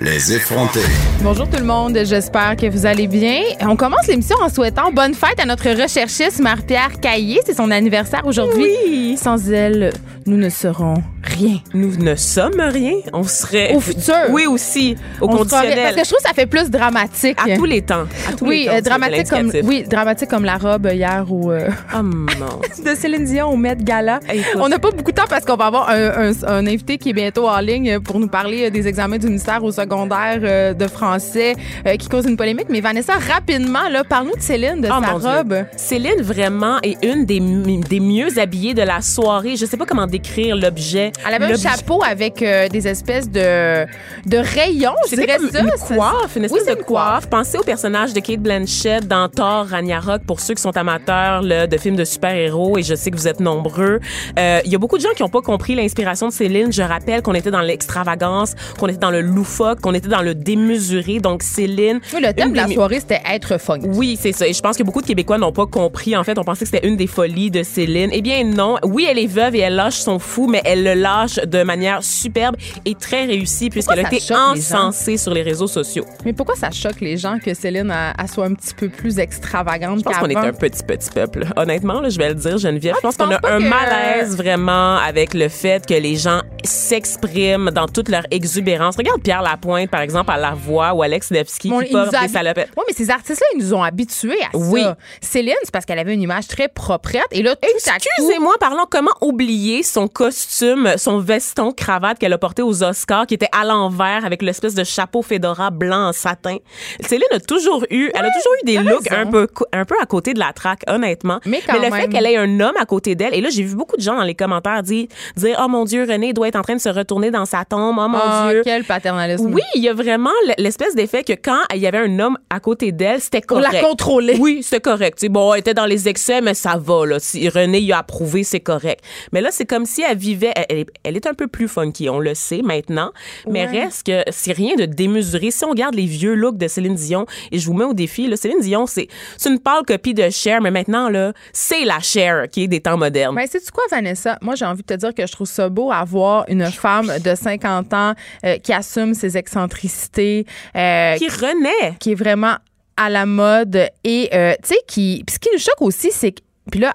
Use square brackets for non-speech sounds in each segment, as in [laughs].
Les effrontés. Bonjour tout le monde, j'espère que vous allez bien. On commence l'émission en souhaitant bonne fête à notre recherchiste Marie-Pierre Caillé. C'est son anniversaire aujourd'hui. Oui. Sans elle, nous ne serons rien. Nous ne sommes rien. On serait. Au futur. Oui, aussi. Au On conditionnel. Parce que je trouve que ça fait plus dramatique. À tous les temps. À tous oui, les temps. euh, dramatique comme oui, dramatique comme la robe hier ou euh, Oh mon. [laughs] de Céline Dion au Met Gala. Écoute. On n'a pas beaucoup de temps parce qu'on va avoir un, un- un invité qui est bientôt en ligne pour nous parler des examens du ministère au secondaire euh, de français euh, qui cause une polémique. Mais Vanessa, rapidement, là, parle-nous de Céline, de Oh sa Dieu. robe. Céline, vraiment, est une des, des mieux habillées de la soirée. Je sais pas comment décrire l'objet. Elle avait un chapeau avec euh, des espèces de, de rayons, je dirais comme ça. une coiffe, une espèce de une coiffe. coiffe. Pensez au personnage de Kate Blanchett dans Thor Ragnarok pour ceux qui sont amateurs là, de films de super-héros et je sais que vous êtes nombreux. Il y a beaucoup de gens qui n'ont pas compris l'inspiration de Céline. Je rappelle qu'on était dans l'extravagance, qu'on était dans le loufoque, qu'on était dans le démesuré. Donc Céline, Oui, le thème de la soirée, c'était être funky. oui, c'est ça. Et je pense que beaucoup de Québécois n'ont pas compris. En fait, on pensait que c'était une des folies de Céline. Eh bien, non. Oui, elle est veuve et elle lâche son fou, mais elle le lâche de manière superbe et très réussie puisqu'elle a été les encensée sur les réseaux sociaux. Mais pourquoi ça choque les gens que Céline elle, elle soit un petit peu plus extravagante Je pense qu'on est un petit, petit peuple. Honnêtement, là, je vais le dire, Geneviève. Ah, je pense qu'on a un que- malaise vraiment avec le fait que les gens s'expriment dans toute leur exubérance. Regarde Pierre Lapointe, par exemple, à La Voix ou Alex Nevsky Bon, qui portent des salopettes. Oui, mais ces artistes-là, ils nous ont habitués à Oui. ça. Céline, c'est parce qu'elle avait une image très proprette. Et là, tout. Excusez-moi, parlons comment oublier son costume, son veston cravate qu'elle a porté aux Oscars, qui était à l'envers avec l'espèce de chapeau fedora blanc en satin. Céline a toujours eu, elle a toujours eu des looks raison. un peu, un peu à côté de la traque, honnêtement. Mais quand le fait qu'elle ait un homme à côté d'elle, et là, j'ai vu beaucoup de gens dans les commentaires dire, dire, oh mon Dieu, René doit être en train de se retourner dans sa tombe, oh mon Ah, Dieu. quel paternalisme. Oui, il y a vraiment l'espèce d'effet que quand il y avait un homme à côté d'elle, c'était Pour correct. la contrôler. Oui, c'était correct. Tu sais, bon, elle était dans les excès, mais ça va. Là. Si René y a approuvé, c'est correct. Mais là, c'est comme si elle vivait. Elle, elle est- un peu plus funky, on le sait maintenant. Mais Ouais. reste que c'est rien de démesuré. Si on regarde les vieux looks de Céline Dion, et je vous mets au défi, là, Céline Dion, c'est c'est une pâle copie de Cher, mais maintenant, là, c'est la Cher qui est des temps modernes. Ben, sais-tu quoi, Vanessa? Moi, j'ai envie de te dire que je trouve ça beau avoir une femme de 50 ans euh, qui assume ses excentricités, euh, qui renaît. qui est vraiment à la mode et, euh, tu sais, qui. Puis ce qui nous choque aussi, c'est que. Puis là,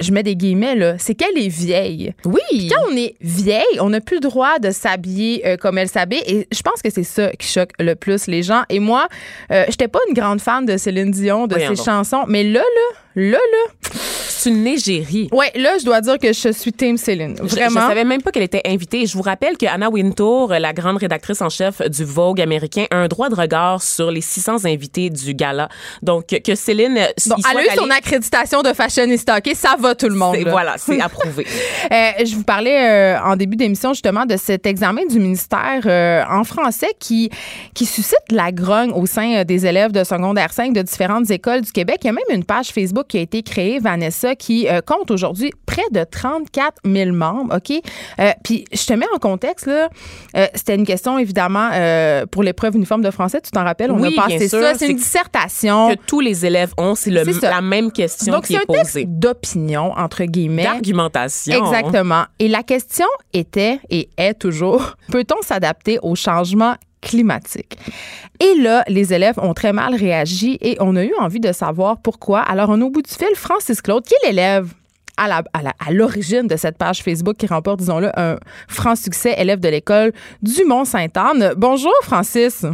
je mets des guillemets, là, c'est qu'elle est vieille. Oui. Quand on est vieille, on n'a plus le droit de s'habiller euh, comme elle s'habille. Et je pense que c'est ça qui choque le plus les gens. Et moi, euh, j'étais pas une grande fan de Céline Dion, de Voyons ses donc. chansons. Mais là, là, là, là. C'est une égérie. Ouais, là, je dois dire que je suis Team Céline. Je- Vraiment. Je, savais même pas qu'elle était invitée. Je vous rappelle que Anna Wintour, la grande rédactrice en chef du Vogue américain, a un droit de regard sur les 600 invités du gala. Donc que Céline, elle a eu son accréditation de fashionista, OK? Ça va tout le monde. Voilà, c'est [laughs] approuvé. Euh, je vous parlais euh, en début d'émission justement de cet examen du ministère euh, en français qui, qui suscite la grogne au sein des élèves de secondaire 5 de différentes écoles du Québec. Il y a même une page Facebook qui a été créée, Vanessa, qui compte aujourd'hui près de 34 000 membres. OK? Puis je te mets en contexte, là. C'était une question, évidemment, pour l'épreuve uniforme de français. Tu t'en rappelles? On Oui, a passé bien sûr. ça. C'est une dissertation. que tous les élèves ont, c'est la même question Donc, qui c'est est un texte posée. d'opinion, entre guillemets. D'argumentation. Exactement. Et la question était et est toujours [laughs] peut-on s'adapter au changement climatique? Et là, les élèves ont très mal réagi et on a eu envie de savoir pourquoi. Alors, on a au bout du fil Francis Claude, qui est l'élève à la- à la- à l'origine de cette page Facebook qui remporte, disons-le, un franc succès, élève de l'école du Mont-Sainte-Anne. Bonjour, Francis.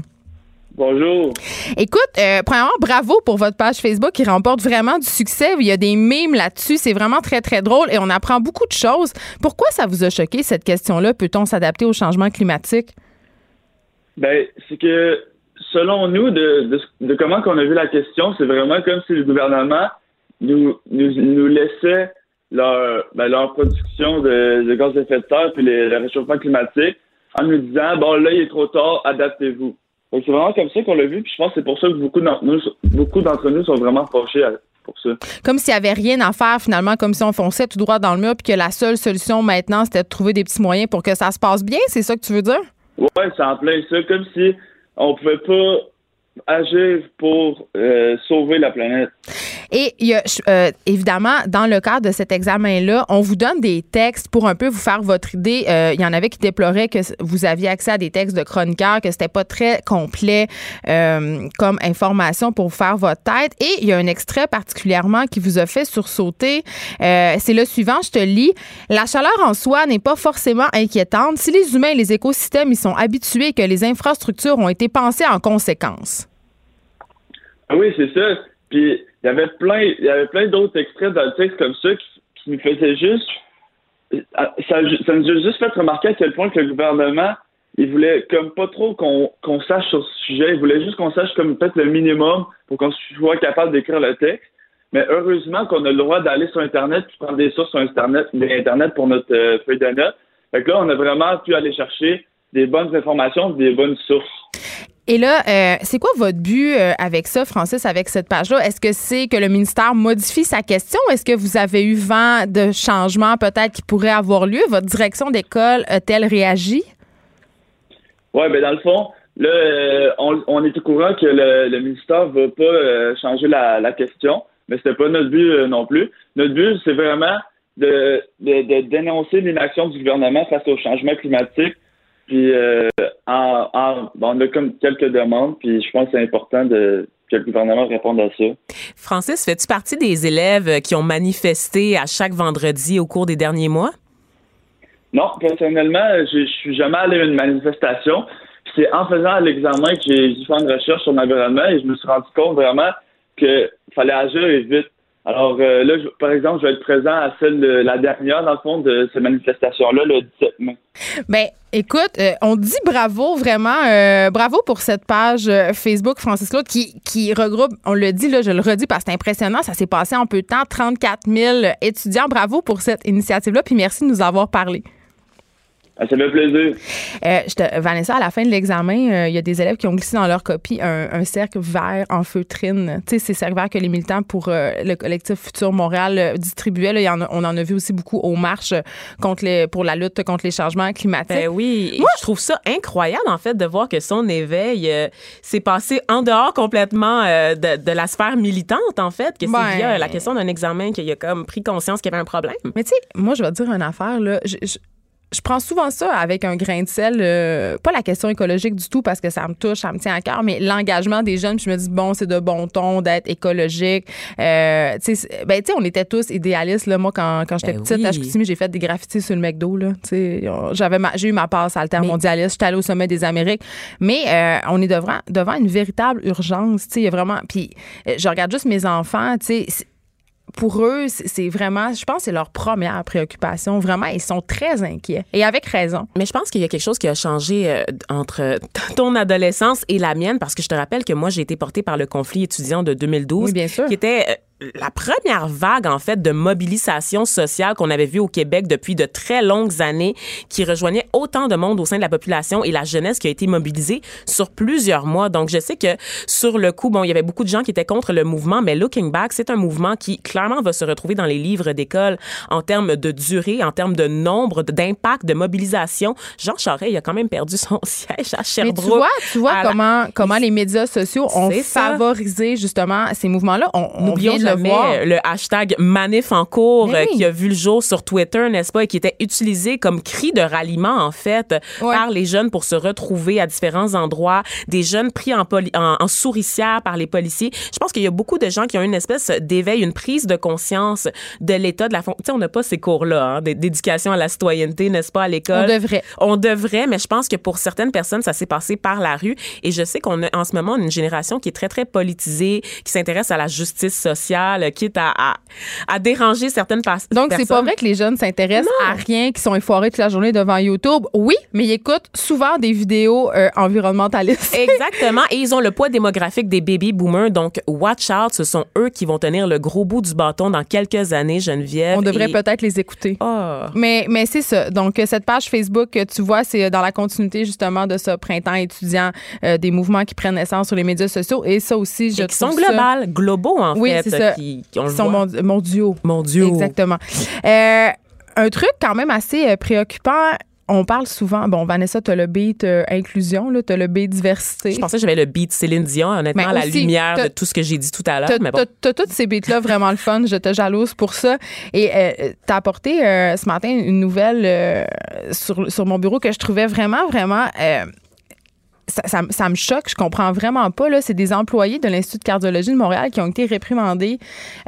Bonjour. Écoute, euh, premièrement, bravo pour votre page Facebook qui remporte vraiment du succès. Il y a des mimes là-dessus. C'est vraiment très, très drôle et on apprend beaucoup de choses. Pourquoi ça vous a choqué, cette question-là? Peut-on s'adapter au changement climatique? Ben, c'est que selon nous, de, de, comment qu'on a vu la question, c'est vraiment comme si le gouvernement nous, nous, nous laissait leur, ben, leur production de, de, gaz à effet de serre puis le réchauffement climatique en nous disant bon là il est trop tard, adaptez-vous. C'est vraiment comme ça qu'on l'a vu, puis je pense que c'est pour ça que beaucoup d'entre nous, beaucoup d'entre nous sont vraiment fâchés pour ça. Comme s'il n'y avait rien à faire finalement, comme si on fonçait tout droit dans le mur, puis que la seule solution maintenant c'était de trouver des petits moyens pour que ça se passe bien, c'est ça que tu veux dire? Ouais, c'est en plein ça, comme si on pouvait pas agir pour euh, sauver la planète. Et y a, euh, évidemment, dans le cadre de cet examen-là, on vous donne des textes pour un peu vous faire votre idée. Euh, il y en avait qui déploraient que vous aviez accès à des textes de chroniqueurs, que c'était pas très complet comme information pour vous faire votre tête. Et il y a un extrait particulièrement qui vous a fait sursauter. C'est le suivant, je te lis. La chaleur en soi n'est pas forcément inquiétante si les humains et les écosystèmes y sont habitués et que les infrastructures ont été pensées en conséquence. Ah oui, c'est ça. Puis il y avait plein, il y avait plein d'autres extraits dans le texte comme ça qui, qui me faisaient juste. Ça, ça nous a juste fait remarquer à quel point que le gouvernement, il voulait comme pas trop qu'on qu'on sache sur ce sujet. Il voulait juste qu'on sache comme peut-être le minimum pour qu'on soit capable d'écrire le texte. Mais heureusement qu'on a le droit d'aller sur Internet et prendre des sources sur Internet, Internet pour notre euh, feuille de notes. Fait que là, on a vraiment pu aller chercher des bonnes informations, des bonnes sources. Et là, euh, c'est quoi votre but euh, avec ça, Francis, avec cette page-là? Est-ce que c'est que le ministère modifie sa question? Est-ce que vous avez eu vent de changements peut-être qui pourraient avoir lieu? Votre direction d'école a-t-elle réagi? Oui, bien dans le fond, là, euh, on, est au courant que le, ministère ne va pas changer la, question, mais c'était pas notre but non plus. Notre but, c'est vraiment de, de dénoncer l'inaction du gouvernement face au changement climatique puis, euh, en, on a comme quelques demandes, puis je pense que c'est important de, que le gouvernement réponde à ça. Francis, fais-tu partie des élèves qui ont manifesté à chaque vendredi au cours des derniers mois? Non, personnellement, je, suis jamais allé à une manifestation. C'est en faisant l'examen que j'ai dû faire une recherche sur l'environnement et je me suis rendu compte vraiment qu'il fallait agir vite. Alors euh, là, par exemple, je vais être présent à celle la dernière, dans le fond, de cette manifestation-là, le 17 mai. Bien, écoute, euh, on dit bravo, vraiment, euh, bravo pour cette page Facebook Francis Claude qui, qui regroupe, on le dit, là, je le redis parce que c'est impressionnant, ça s'est passé en peu de temps, 34 000 étudiants. Bravo pour cette initiative-là, puis merci de nous avoir parlé. Ah, ça fait plaisir. Euh, Vanessa, à la fin de l'examen, euh, il y a des élèves qui ont glissé dans leur copie un, cercle vert en feutrine. Tu sais, ces cercles verts que les militants pour euh, le collectif Futur Montréal distribuaient. y en on en a vu aussi beaucoup aux marches contre les, pour la lutte contre les changements climatiques. Ben oui, Moi, je trouve ça incroyable, en fait, de voir que son éveil s'est passé en dehors complètement de, la sphère militante, en fait, que c'est ben via la question d'un examen qu'il a comme pris conscience qu'il y avait un problème. Mais tu sais, moi, je vais te dire une affaire, là je prends souvent ça avec un grain de sel. Euh, pas la question écologique du tout parce que ça me touche, ça me tient à cœur, mais l'engagement des jeunes. je me dis, bon, c'est de bon ton d'être écologique. Euh, tu sais, ben, on était tous idéalistes. Là. Moi, quand, quand j'étais ben petite, à j'ai fait des graffitis sur le McDo. Là. J'avais j'ai eu ma passe altermondialiste. J'étais allée au sommet des Amériques. Mais euh, on est devant, devant une véritable urgence. Il y a vraiment. Puis je regarde juste mes enfants. Tu sais, pour eux, c'est vraiment, je pense, c'est leur première préoccupation. Vraiment, ils sont très inquiets et avec raison. Mais je pense qu'il y a quelque chose qui a changé euh, entre [laughs] ton adolescence et la mienne parce que je te rappelle que moi, j'ai été portée par le conflit étudiant de 2012, bien sûr. qui était euh, la première vague, en fait, de mobilisation sociale qu'on avait vue au Québec depuis de très longues années, qui rejoignait autant de monde au sein de la population et la jeunesse qui a été mobilisée sur plusieurs mois. Donc, je sais que sur le coup, bon, il y avait beaucoup de gens qui étaient contre le mouvement, mais Looking Back, c'est un mouvement qui clairement va se retrouver dans les livres d'école en termes de durée, en termes de nombre, d'impact, de mobilisation. Jean Charest, il a quand même perdu son [laughs] siège à Sherbrooke. Mais tu vois, tu vois comment, comment les médias sociaux ont favorisé justement ces mouvements-là. On, on vient de le jamais voir. le hashtag manif en cours Mais euh, oui. qui a vu le jour sur Twitter, n'est-ce pas, et qui était utilisé comme cri de ralliement, en fait, Ouais. par les jeunes pour se retrouver à différents endroits, des jeunes pris en, poli- en, en souricière par les policiers. Je pense qu'il y a beaucoup de gens qui ont une espèce d'éveil, une prise de conscience de l'état de la... Tu sais, on n'a pas ces cours-là, hein, d'éducation à la citoyenneté, n'est-ce pas, à l'école? On devrait. On devrait, mais je pense que pour certaines personnes, ça s'est passé par la rue. Et je sais qu'on a en ce moment une génération qui est très, très politisée, qui s'intéresse à la justice sociale, quitte à, à, à déranger certaines personnes. Donc, c'est pas vrai que les jeunes s'intéressent à rien, qui sont effoirés toute la journée devant YouTube. Oui, mais ils écoutent souvent des vidéos euh, environnementalistes. [laughs] Exactement. Et ils ont le poids démographique des baby boomers. Donc, watch out. Ce sont eux qui vont tenir le gros bout du bâton dans quelques années, Geneviève. On devrait Et- peut-être les écouter. Ah. Mais, mais c'est ça. Donc, euh, cette page Facebook que tu vois, c'est euh, dans la continuité justement de ce printemps étudiant, euh, des mouvements qui prennent naissance sur les médias sociaux. Et ça aussi, je Et qui sont globales, globaux, en Oui, fait. Ça. Qui, qui- on le sont voit. mondiaux. mondiaux. Exactement. Euh, un truc quand même assez euh, préoccupant. On parle souvent, bon, Vanessa, tu as le beat euh, inclusion, tu as le beat diversité. Je pensais que j'avais le beat Céline Dion, honnêtement, à la lumière t'as- de tout ce que j'ai dit tout à l'heure. T'as bon. t'as- t'as tous ces beats-là vraiment le fun. Je te jalouse pour ça. Et euh, t'as apporté euh, ce matin une nouvelle euh, sur, sur mon bureau que je trouvais vraiment, vraiment. Ça, ça me choque, je comprends vraiment pas. Là, c'est des employés de l'Institut de cardiologie de Montréal qui ont été réprimandés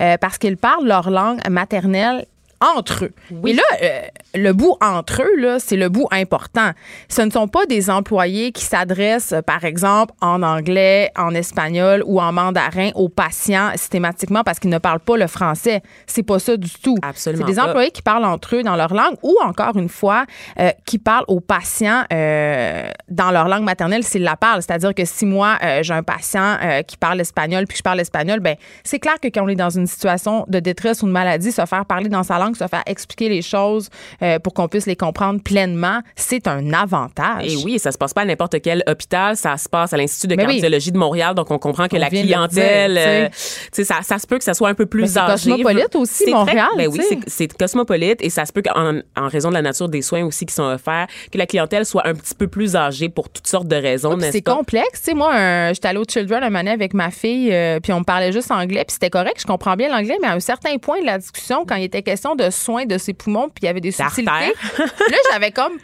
euh, parce qu'ils parlent leur langue maternelle entre eux. Et là, euh, le bout entre eux, c'est le bout important. Ce ne sont pas des employés qui s'adressent, par exemple, en anglais, en espagnol ou en mandarin aux patients systématiquement parce qu'ils ne parlent pas le français. C'est pas ça du tout. Absolument C'est des pas. employés qui parlent entre eux dans leur langue ou encore une fois euh, qui parlent aux patients euh, dans leur langue maternelle s'ils la parlent. C'est-à-dire que si moi j'ai un patient qui parle espagnol puis je parle espagnol, ben c'est clair que quand on est dans une situation de détresse ou de maladie, se faire parler dans sa langue, se faire expliquer les choses euh, pour qu'on puisse les comprendre pleinement, c'est un avantage. Et oui, ça se passe pas à n'importe quel hôpital, ça se passe à l'Institut de Mais oui. cardiologie de Montréal, donc on comprend que On la clientèle, dire, euh, tu sais, ça, ça se peut que ça soit un peu plus Mais c'est âgé. cosmopolite aussi, Montréal, Très, ben oui, c'est- cosmopolite et ça se peut qu'en en raison de la nature des soins aussi qui sont offerts, que la clientèle soit un petit peu plus âgée pour toutes sortes de raisons, n'est-ce c'est pas? complexe. Tu sais, moi, j'étais allée au Children un donné avec ma fille, euh, puis on me parlait juste anglais, puis c'était correct, je comprends bien l'anglais, mais à un certain point de la discussion, quand il était question de soins de ses poumons, puis il y avait des subtilités, [laughs] là, j'avais comme.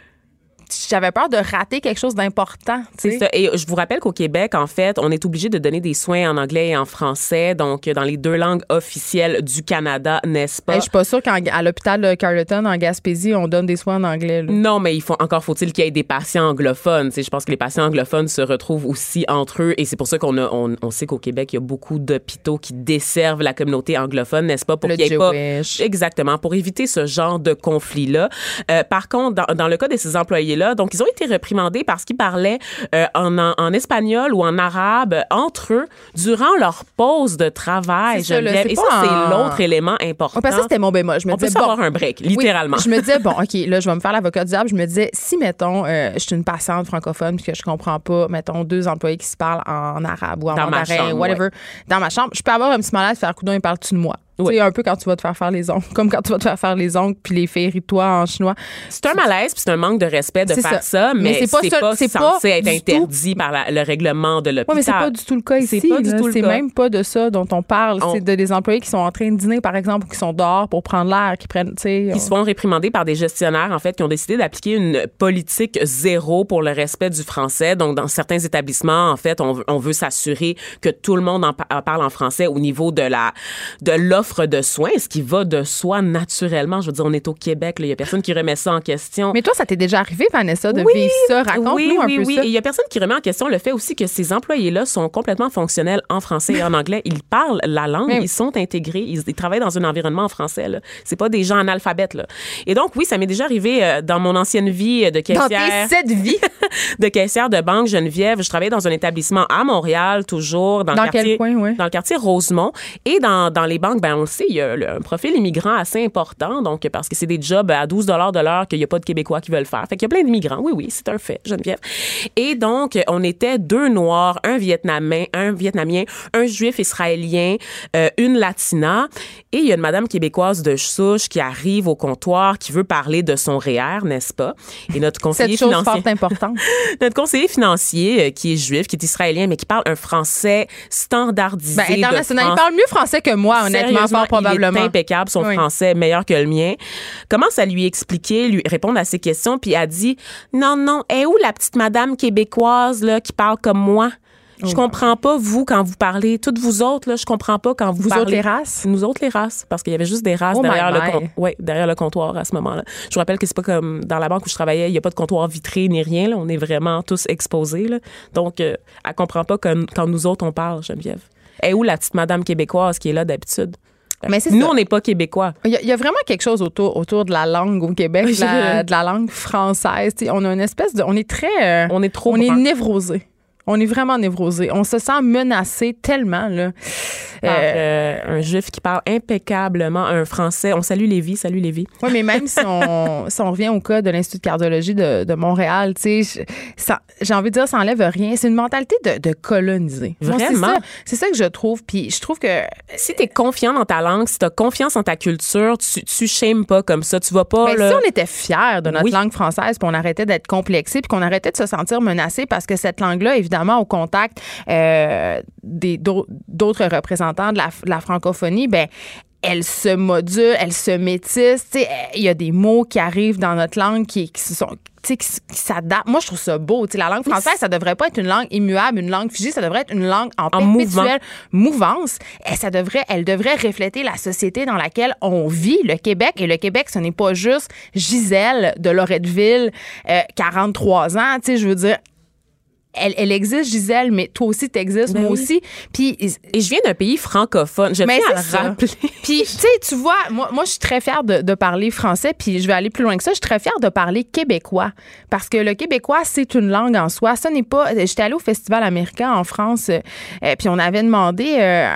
J'avais peur de rater quelque chose d'important. C'est ça. Et je vous rappelle qu'au Québec, en fait, on est obligé de donner des soins en anglais et en français, donc dans les deux langues officielles du Canada, n'est-ce pas? Je suis pas sûre qu'à l'hôpital de Carleton, en Gaspésie, on donne des soins en anglais. là. Non, mais il faut encore faut-il qu'il y ait des patients anglophones. Je pense que les patients anglophones se retrouvent aussi entre eux, et c'est pour ça qu'on a, on, on sait qu'au Québec, il y a beaucoup d'hôpitaux qui desservent la communauté anglophone, n'est-ce pas, pour Le qu'il y ait pas Jewish. exactement pour éviter ce genre de conflit-là. Euh, par contre, dans, dans le cas de ces employés-là, donc ils ont été réprimandés parce qu'ils parlaient euh, en, en, en espagnol ou en arabe entre eux durant leur pause de travail. Ça, là, et ça, c'est l'autre élément important. Ouais, parce que ça, c'était mon bémol. Je me on peut disais, bon, avoir un break, littéralement. Oui, je me disais, bon, [laughs] OK, là, je vais me faire l'avocat du diable. Je me disais, si, mettons, euh, je suis une patiente francophone que je comprends pas, mettons, deux employés qui se parlent en arabe ou en Dans ma mandarin, chambre, whatever, dans ma chambre, je peux avoir un petit malaise, faire coudon, ils parlent-tu de moi? Sais, un peu quand tu vas te faire faire les ongles, [laughs] comme quand tu vas te faire faire les ongles puis les filles rient de toi en chinois. C'est un malaise, puis c'est un manque de respect de faire ça. ça, Mais mais, c'est pas c'est ça- pas, c'est censé être interdit par la- le règlement de l'hôpital. Oui, mais c'est pas du tout le cas ici. C'est même pas de ça dont on parle. On- C'est de des employés qui sont en train de dîner, par exemple, ou qui sont dehors pour prendre l'air, qui prennent, tu sais. Ils se font réprimander par des gestionnaires, en fait, qui ont décidé d'appliquer une politique zéro pour le respect du français. Donc, dans certains établissements, en fait, on, veut- on veut s'assurer que tout le monde en parle en français au niveau de la de l'offre de soins, ce qui va de soi naturellement? Je veux dire, on est au Québec, il y a personne qui remet ça en question. Mais toi, ça t'est déjà arrivé, Vanessa, de Oui, vivre ça? Raconte-nous oui, un oui, peu oui. il y a personne qui remet en question le fait aussi que ces employés-là sont complètement fonctionnels en français et en anglais. Ils parlent la langue, oui. ils sont intégrés, ils, ils travaillent dans un environnement en français. C'est pas des gens analphabètes. Là. Et donc, oui, ça m'est déjà arrivé euh, dans mon ancienne vie de Dans caissière. tes sept vies? [laughs] de caissière de banque Geneviève. Je travaillais dans un établissement à Montréal, toujours dans, Dans le quartier, quel coin, ouais? dans le quartier Rosemont. Et dans, dans les banques, ben, ben, on le sait, il y a un profil immigrant assez important, donc parce que c'est des jobs à 12 de l'heure qu'il n'y a pas de Québécois qui veulent faire. Fait qu'il y a plein d'immigrants. Oui, oui, c'est un fait, Geneviève. Et donc, on était deux Noirs, un Vietnamien, un Vietnamien, un Juif israélien, euh, une Latina. Et il y a une Madame québécoise de souche qui arrive au comptoir, qui veut parler de son REER, n'est-ce pas? Et notre conseiller Cette chose financier importante. [laughs] notre conseiller financier, euh, qui est juif, qui est israélien, mais qui parle un français standardisé. Ben, international. Il parle mieux français que moi, honnêtement, fort probablement. Il est impeccable, son Oui. français meilleur que le mien. Commence à lui expliquer, lui répondre à ses questions, puis elle dit Non, non, est où la petite madame québécoise là, qui parle comme moi? Oh. Je comprends pas, vous, quand vous parlez. Toutes vous autres, là, je comprends pas quand vous, Vous parlez. autres, les races? Nous autres, les races. Parce qu'il y avait juste des races Oh derrière, le my. com- ouais, derrière le comptoir à ce moment-là. Je vous rappelle que c'est pas comme dans la banque où je travaillais, il n'y a pas de comptoir vitré ni rien. Là. On est vraiment tous exposés. Là. Donc, euh, elle comprend pas quand, quand nous autres, on parle, Geneviève. Et où la petite madame québécoise qui est là d'habitude? Mais Nous, ça. on n'est pas québécois. Il y, a, il y a vraiment quelque chose autour, autour de la langue au Québec, de la, de la langue française. On a une espèce de. On est très. euh, On est trop On est névrosé. On est vraiment névrosé. On se sent menacé tellement, là. par Euh, euh, un juif qui parle impeccablement un français. On salue Lévi, salut Lévi. Oui, mais même si on, [laughs] si on revient au cas de l'Institut de cardiologie de, de Montréal, j'ai envie de dire, ça enlève rien. C'est une mentalité de, de coloniser. C'est Vraiment? ça- C'est ça, que je trouve. Puis je trouve que Si tu es confiant dans ta langue, si tu as confiance en ta culture, tu, tu shames pas comme ça. Tu vas pas. Ben, là- si on était fiers de notre Oui. langue française, puis on arrêtait d'être complexé, puis qu'on arrêtait de se sentir menacé parce que cette langue-là, évidemment, au contact euh, des d'autres représentants de la, de la francophonie, ben elle se module, elle se métisse. Il y a des mots qui arrivent dans notre langue qui, qui se sont qui, s'adaptent. Moi, je trouve ça beau. Tu sais, la langue française, ça devrait pas être une langue immuable, une langue figée. Ça devrait être une langue en, En perpétuelle mouvance. Et ça devrait, elle devrait refléter la société dans laquelle on vit, le Québec. Et le Québec, ce n'est pas juste Gisèle de Loretteville, euh, 43 ans. Tu sais, je veux dire, elle, elle existe, Gisèle, mais toi aussi, t'existes, Ben moi oui. aussi. Puis, Et je viens d'un pays francophone. Je mais tiens à c'est le ça. rappeler. Puis, tu sais, tu vois, moi, moi je suis très fière de, de parler français, puis je vais aller plus loin que ça. Je suis très fière de parler québécois. Parce que le québécois, c'est une langue en soi. Ça n'est pas. J'étais allée au Festival américain en France, euh, puis on avait demandé euh,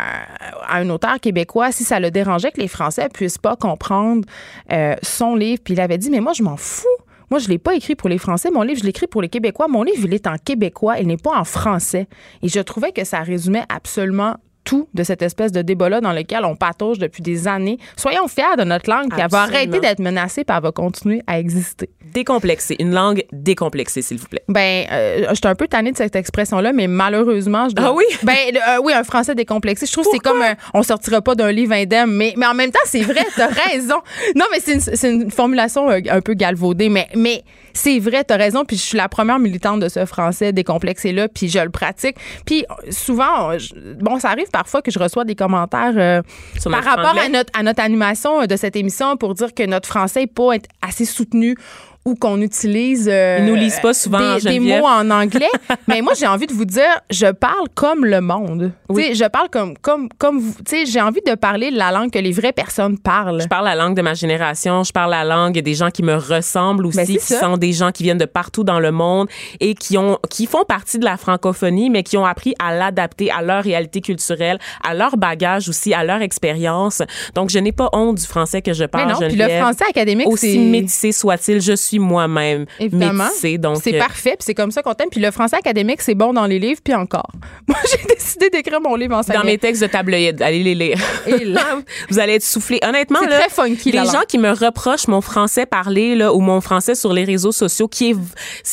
à un auteur québécois si ça le dérangeait que les Français puissent pas comprendre euh, son livre. Puis il avait dit, mais moi, je m'en fous. Moi, je l'ai pas écrit pour les Français. Mon livre, je l'écris pour les Québécois. Mon livre, il est en québécois. Il n'est pas en français. Et je trouvais que ça résumait absolument tout de cette espèce de débat-là dans lequel on patauge depuis des années. Soyons fiers de notre langue, elle va arrêter d'être menacée, puis elle va continuer à exister. Décomplexé. Une langue décomplexée, s'il vous plaît. Ben, euh, j'étais un peu tannée de cette expression-là, mais malheureusement, je dois... Ah oui? Ben, euh, oui, un français décomplexé. Je trouve que c'est comme un- on sortira pas d'un livre indemne, mais, mais en même temps, c'est vrai, t'as [laughs] raison. Non, mais c'est une, c'est une formulation euh, un peu galvaudée, mais, mais c'est vrai, t'as raison, puis je suis la première militante de ce français décomplexé-là, puis je le pratique. Puis euh, souvent, euh, je- bon, ça arrive parfois que je reçois des commentaires euh, Sur par rapport à notre, à notre animation euh, de cette émission pour dire que notre français n'est pas assez soutenu ou qu'on utilise euh, Ils nous lisent pas souvent, des, mots en anglais. [laughs] Mais moi, j'ai envie de vous dire, je parle comme le monde. Oui. Je parle comme, comme, comme vous. Tu sais, J'ai envie de parler la langue que les vraies personnes parlent. Je parle la langue de ma génération, je parle la langue des gens qui me ressemblent aussi, Ben, c'est qui ça. sont des gens qui viennent de partout dans le monde et qui ont qui font partie de la francophonie mais qui ont appris à l'adapter à leur réalité culturelle, à leur bagage aussi, à leur expérience. Donc je n'ai pas honte du français que je Mais parle. non, puis le français académique, aussi métissé soit-il, je suis moi-même Évidemment. métissé. Donc c'est euh, parfait, puis c'est comme ça qu'on t'aime. Puis le français académique, c'est bon dans les livres, puis encore. [laughs] Moi, j'ai décidé d'écrire mon livre en dans mes textes de tabloïd, allez les lire. Et là- [laughs] Vous allez être soufflé. Honnêtement, là, très funky, les gens langue. qui me reprochent mon français parlé là, ou mon français sur les réseaux sociaux, qui est,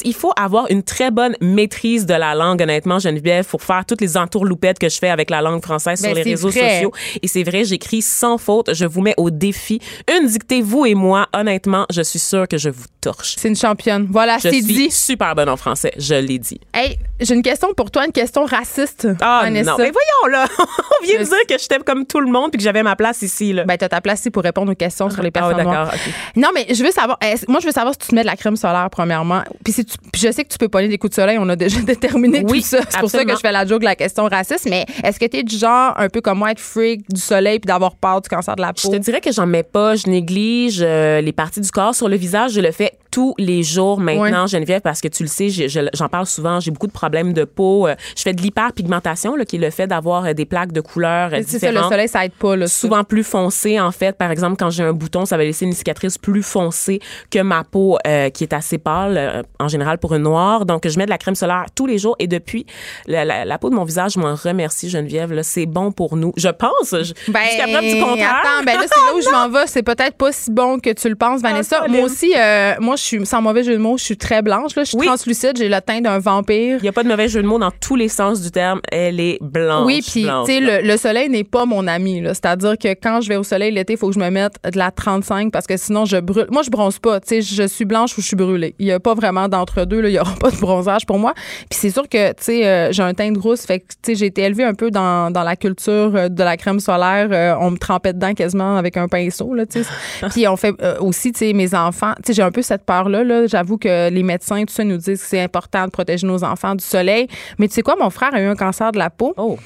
il faut avoir une très bonne maîtrise de la langue, honnêtement, Geneviève, pour faire toutes les entourloupettes que je fais avec la langue française Ben, sur les réseaux vrai. sociaux. Et c'est vrai, j'écris sans faute. Je vous mets au défi. Une dictée, vous et moi. Honnêtement, je suis sûre que je vous torche. C'est une championne. Voilà, Je c'est dit. super bonne en français. Je l'ai dit. Hey, j'ai une question pour toi, une question raciste. Ah Vanessa. non, mais voyons là, [laughs] on vient de Je- dire que j'étais comme tout le monde puis que j'avais ma place ici là. Ben, t'as ta place ici pour répondre aux questions sur les Ah, personnes ouais, noires. d'accord. ok. Non, mais je veux savoir, est-ce- moi, je veux savoir si tu te mets de la crème solaire, premièrement. Puis, si tu- puis je sais que tu peux pas aller des coups de soleil, on a déjà [laughs] déterminé Oui, tout ça. C'est pour ça que je fais la joke de la question raciste. Mais est-ce que tu es du genre, un peu comme moi, être freak du soleil puis d'avoir peur du cancer de la Je peau? te dirais que j'en mets pas, je néglige euh, les parties du corps sur le visage, je le fais tous les jours maintenant, Geneviève, parce que tu le sais, j'en parle souvent, j'ai beaucoup de problèmes de peau. Euh, Je fais de l'hyperpigmentation, qui est le fait d'avoir euh, des plaques de couleurs euh, C'est ça, le différentes. soleil, ça aide pas. Là, ça. souvent plus foncé en fait par exemple quand j'ai un bouton ça va laisser une cicatrice plus foncée que ma peau euh, qui est assez pâle euh, en général pour une noire donc je mets de la crème solaire tous les jours et depuis la, la- la peau de mon visage je m'en remercie Geneviève c'est bon pour nous je pense je- Ben, jusqu'à preuve du contraire Attends, ben là, c'est là où je [laughs] m'en vais. C'est peut-être pas si bon que tu le penses, Vanessa. Colin. moi aussi, euh, moi, je suis, sans mauvais jeu de mots, je suis très blanche. Là. Je suis Oui. translucide, j'ai le teint d'un vampire. il n'y a pas de mauvais jeu de mots dans tous les sens du terme elle est blanche Oui, puis tu sais, le, le soleil n'est pas mon ami. C'est-à-dire que quand je vais au soleil l'été, il faut que je me mette de la 35 parce que sinon je brûle. Moi, je bronze pas. Tu sais, je suis blanche ou je suis brûlée. Il y a pas vraiment d'entre-deux. Il y aura [laughs] pas de bronzage pour moi. Puis c'est sûr que tu sais, euh, j'ai un teint de rousse. Fait que tu sais, j'ai été élevée un peu dans, dans la culture euh, de la crème solaire. Euh, on me trempait dedans quasiment avec un pinceau. Là, tu sais. [laughs] Puis on fait aussi, tu sais, mes enfants. Tu sais, j'ai un peu cette peur-là. Là. J'avoue que les médecins, tout ça, nous disent que c'est important de protéger nos enfants du soleil. Mais tu sais quoi, mon frère a eu un cancer de la peau. oh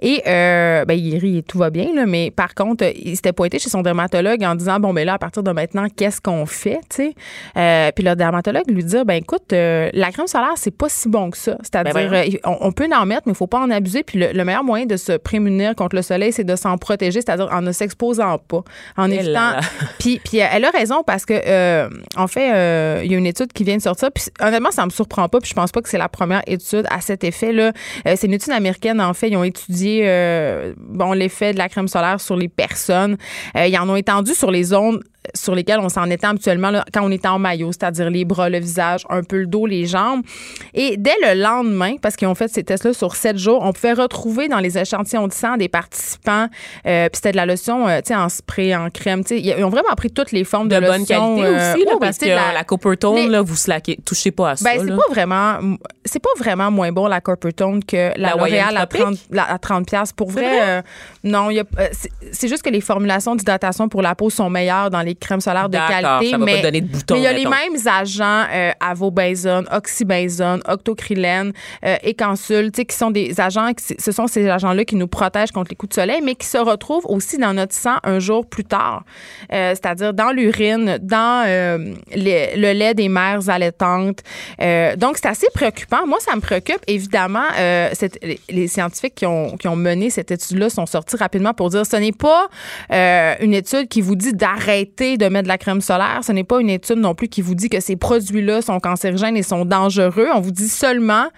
Et euh, ben, il rit et tout va bien, là, mais par contre, il s'était pointé chez son dermatologue en disant Bon, ben là, à partir de maintenant, qu'est-ce qu'on fait? Euh, puis le dermatologue lui dit Ben écoute, euh, la crème solaire, c'est pas si bon que ça. C'est-à-dire, Ben euh, on, on peut en mettre, mais il faut pas en abuser. Puis le, le meilleur moyen de se prémunir contre le soleil, c'est de s'en protéger, c'est-à-dire en ne s'exposant pas, en Eh là évitant. là. Puis, puis elle a raison parce que, en fait, euh, il y a une étude qui vient de sortir. Puis honnêtement, ça me surprend pas. Puis je pense pas que c'est la première étude à cet effet-là. Euh, c'est une étude américaine, en fait. Ils ont étudié euh, bon l'effet de la crème solaire sur les personnes. Ils en ont étendu sur les zones sur lesquelles on s'en étend habituellement là, quand on était en maillot, c'est-à-dire les bras, le visage, un peu le dos, les jambes. Et dès le lendemain, parce qu'ils ont fait ces tests-là sur sept jours, on pouvait retrouver dans les échantillons de sang des participants, euh, puis c'était de la lotion, euh, en spray, en crème, ils ont vraiment pris toutes les formes de, de bonne lotion, qualité euh, aussi là, ouais, parce que sais, la, Coppertone les- là vous slaquez touchez pas à ça ben, c'est pas vraiment c'est pas vraiment moins bon la Coppertone que la, La L'Oréal à Tropic? 30 la- à 30 pièces pour vrai, vrai? euh, non, euh, c'est- c'est juste que les formulations d'hydratation pour la peau sont meilleures dans les crèmes solaires de qualité ça va pas mais te donner de boutons, mais il y a mettons. les mêmes agents euh, avobenzone, oxybenzone, octocrylène, euh, qui sont des agents ce sont ces agents-là qui nous protègent contre les coups de soleil mais qui se retrouvent aussi dans notre sang un jour plus tard. Euh, c'est-à-dire dans l'urine, dans euh, les- le lait des mères allaitantes. Euh, donc, c'est assez préoccupant. Moi, ça me préoccupe. Évidemment, les, scientifiques qui ont, qui ont mené cette étude-là sont sortis rapidement pour dire ce n'est pas une étude qui vous dit d'arrêter de mettre de la crème solaire. Ce n'est pas une étude non plus qui vous dit que ces produits-là sont cancérigènes et sont dangereux. On vous dit seulement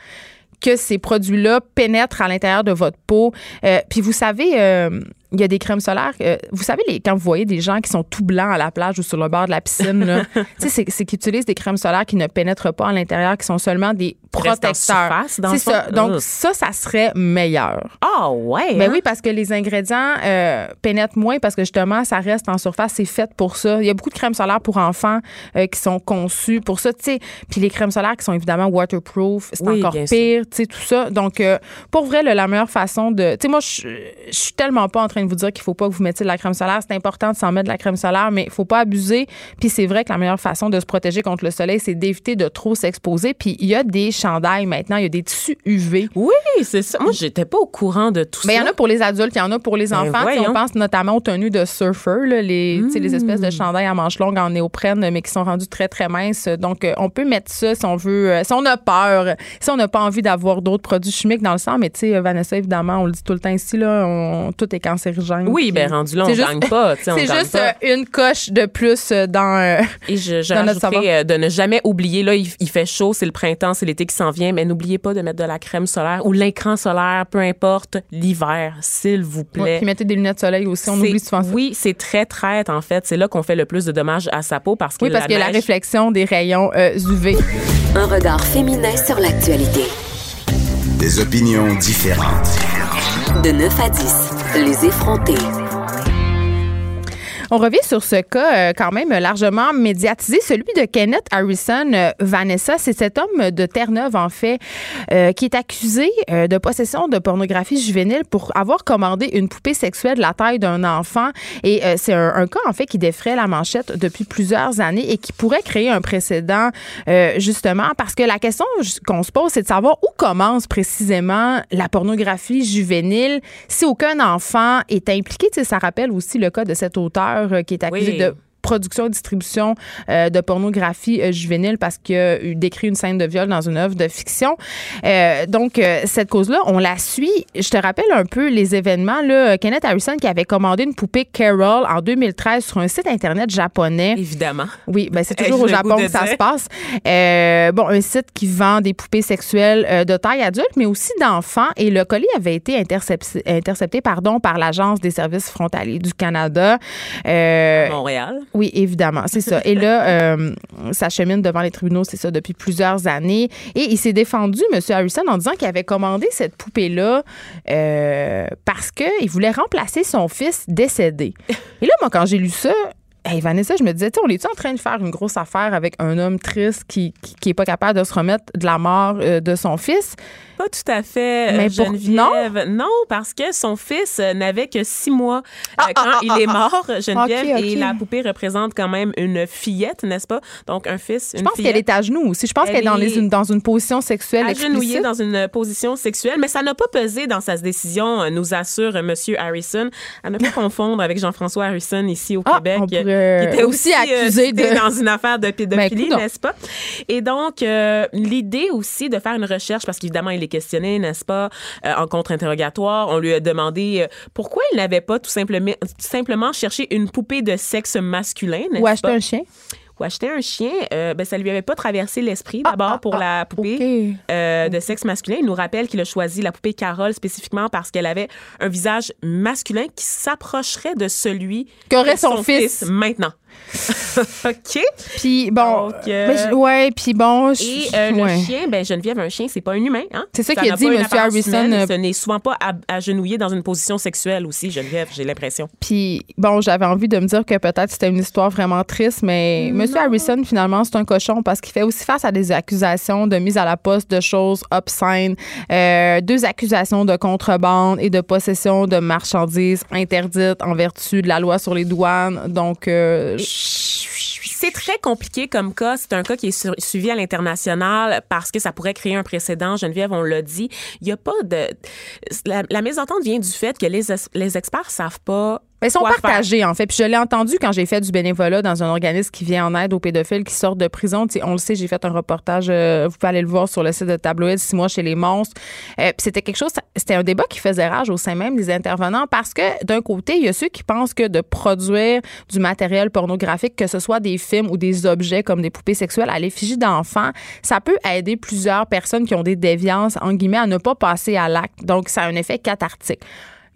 que ces produits-là pénètrent à l'intérieur de votre peau. Euh, puis vous savez, euh, il y a des crèmes solaires. euh, vous savez, les, quand vous voyez des gens qui sont tout blancs à la plage ou sur le bord de la piscine, [laughs] c'est, c'est qu'ils utilisent des crèmes solaires qui ne pénètrent pas à l'intérieur, qui sont seulement des protecteurs. c'est ça. Donc Ugh. ça, ça serait meilleur. Ah ouais. Ben hein? oui, parce que les ingrédients euh, pénètrent moins parce que justement, ça reste en surface, c'est fait pour ça. Il y a beaucoup de crèmes solaires pour enfants euh, qui sont conçues pour ça, tu sais. Puis les crèmes solaires qui sont évidemment waterproof, c'est Oui, encore pire, tout ça. Donc, pour vrai, là, la meilleure façon de... Tu sais, moi, je je suis tellement pas en train de vous dire qu'il faut pas que vous mettiez de la crème solaire. C'est important de s'en mettre de la crème solaire, mais il faut pas abuser. Puis c'est vrai que la meilleure façon de se protéger contre le soleil, c'est d'éviter de trop s'exposer. Puis il y a des chandails maintenant, il y a des tissus UV. Oui, c'est ça. Moi, j'étais pas au courant de tout Mais il y ça. en a pour les adultes, il y en a pour les Ben, enfants. On pense notamment aux tenues de surfeurs, là, les, espèces Hmm. de chandails à manches longues en néoprène, mais qui sont rendus très, très minces. Donc, euh, on peut mettre ça si on veut, euh, si on a peur, si on n'a pas envie d'avoir d'autres produits chimiques dans le sang. Mais tu sais, Vanessa, évidemment, on le dit tout le temps ici, là, on- tout est Oui, ben rendu là, on juste- gagne pas. [laughs] C'est juste pas. euh, une coche de plus euh, dans. euh, Et je, je dans notre de ne jamais oublier, là, il, il fait chaud, c'est le printemps, c'est l'été qui s'en vient, mais n'oubliez pas de mettre de la crème solaire ou l'écran solaire, peu importe, l'hiver, s'il vous ouais, plaît. puis mettez des lunettes de soleil aussi. On oublie souvent ça. Oui, c'est très traite, en fait. C'est là qu'on fait le plus de dommages à sa peau parce que Oui, parce la qu'il y a la neige- réflexion des rayons euh, UV. Un regard féminin sur l'actualité. Des opinions différentes. De 9 à 10, les effrontés. On revient sur ce cas euh, quand même largement médiatisé, celui de Kenneth Harrison. Euh, Vanessa, c'est cet homme de Terre-Neuve, en fait, euh, qui est accusé de possession de pornographie juvénile pour avoir commandé une poupée sexuelle de la taille d'un enfant. Et c'est un, cas, en fait, qui défraie la manchette depuis plusieurs années et qui pourrait créer un précédent, justement, parce que la question qu'on se pose, c'est de savoir où commence précisément la pornographie juvénile si aucun enfant est impliqué. Ça rappelle aussi le cas de cet auteur euh, qui est accusé Oui. de production et distribution euh, de pornographie euh, juvénile parce qu'il a eu décrit une scène de viol dans une œuvre de fiction. Euh, donc, euh, cette cause-là, on la suit. Je te rappelle un peu les événements. Là, Kenneth Harrison qui avait commandé une poupée Carol en 2013 sur un site Internet japonais. Évidemment. Oui, ben c'est toujours au Japon que ça se passe. Euh, bon, un site qui vend des poupées sexuelles euh, de taille adulte, mais aussi d'enfants. Et le colis avait été intercepté, intercepté pardon, par l'Agence des services frontaliers du Canada. Euh, Montréal. Oui, évidemment, c'est ça. Et là, euh, ça chemine devant les tribunaux, c'est ça, depuis plusieurs années. Et il s'est défendu, M. Harrison, en disant qu'il avait commandé cette poupée-là euh, parce qu'il voulait remplacer son fils décédé. Et là, moi, quand j'ai lu ça, Hey Vanessa, je me disais, on est-tu en train de faire une grosse affaire avec un homme triste qui, qui, qui est pas capable de se remettre de la mort euh, de son fils? Pas tout à fait, euh, Mais pour- Geneviève. Non? parce que son fils euh, n'avait que six mois euh, Ah, quand ah, il ah, est ah, mort, [laughs] Geneviève, Ok, ok. et la poupée représente quand même une fillette, n'est-ce pas? Donc, un fils, une Je pense qu'elle est à genoux aussi. Je pense Elle qu'elle est dans, les- est dans une position sexuelle agenouillée explicite. dans une position sexuelle, mais ça n'a pas pesé dans sa décision, nous assure Monsieur Harrison. À ne pas confondre avec Jean-François Harrison ici au Ah, Québec, qui était aussi aussi, accusé de- dans une affaire de [laughs] pédophilie, Ben, coudonc. n'est-ce pas? Et donc, euh, l'idée aussi de faire une recherche, parce qu'évidemment, il est questionné, n'est-ce pas, euh, en contre-interrogatoire, on lui a demandé euh, pourquoi il n'avait pas tout simplement, tout simplement cherché une poupée de sexe masculin, n'est-ce Ou acheter un chien. ou acheter un chien, euh, ben, ça lui avait pas traversé l'esprit d'abord ah, pour ah, la poupée euh, de sexe masculin. Il nous rappelle qu'il a choisi la poupée Carole spécifiquement parce qu'elle avait un visage masculin qui s'approcherait de celui Qu'aurait son fils. maintenant. [laughs] OK. Puis bon, Donc, euh, je- ouais, puis bon, je- Et euh, ouais. le chien, ben Geneviève, un chien, c'est pas un humain. Hein? C'est ça qu'il a dit, M. Harrison, humaine. euh, Ce n'est souvent pas agenouillé dans une position sexuelle aussi, Geneviève, j'ai l'impression. Puis bon, j'avais envie de me dire que peut-être c'était une histoire vraiment triste, mais M. Harrison finalement c'est un cochon parce qu'il fait aussi face à des accusations de mise à la poste de choses obscènes, euh, deux accusations de contrebande et de possession de marchandises interdites en vertu de la loi sur les douanes. Donc euh, C'est très compliqué comme cas. C'est un cas qui est suivi à l'international parce que ça pourrait créer un précédent. Geneviève, on l'a dit. Il n'y a pas de. La, la mésentente vient du fait que les, es- les experts savent pas. Mais ils sont faire? partagés, en fait. Puis je l'ai entendu quand j'ai fait du bénévolat dans un organisme qui vient en aide aux pédophiles qui sortent de prison. Tu sais, on le sait, j'ai fait un reportage, euh, vous pouvez aller le voir sur le site de Tabloïd, six mois chez les monstres. Euh, puis c'était quelque chose, c'était un débat qui faisait rage au sein même des intervenants parce que d'un côté, il y a ceux qui pensent que de produire du matériel pornographique, que ce soit des films ou des objets comme des poupées sexuelles à l'effigie d'enfants, ça peut aider plusieurs personnes qui ont des déviances, en guillemets, à ne pas passer à l'acte. Donc, ça a un effet cathartique.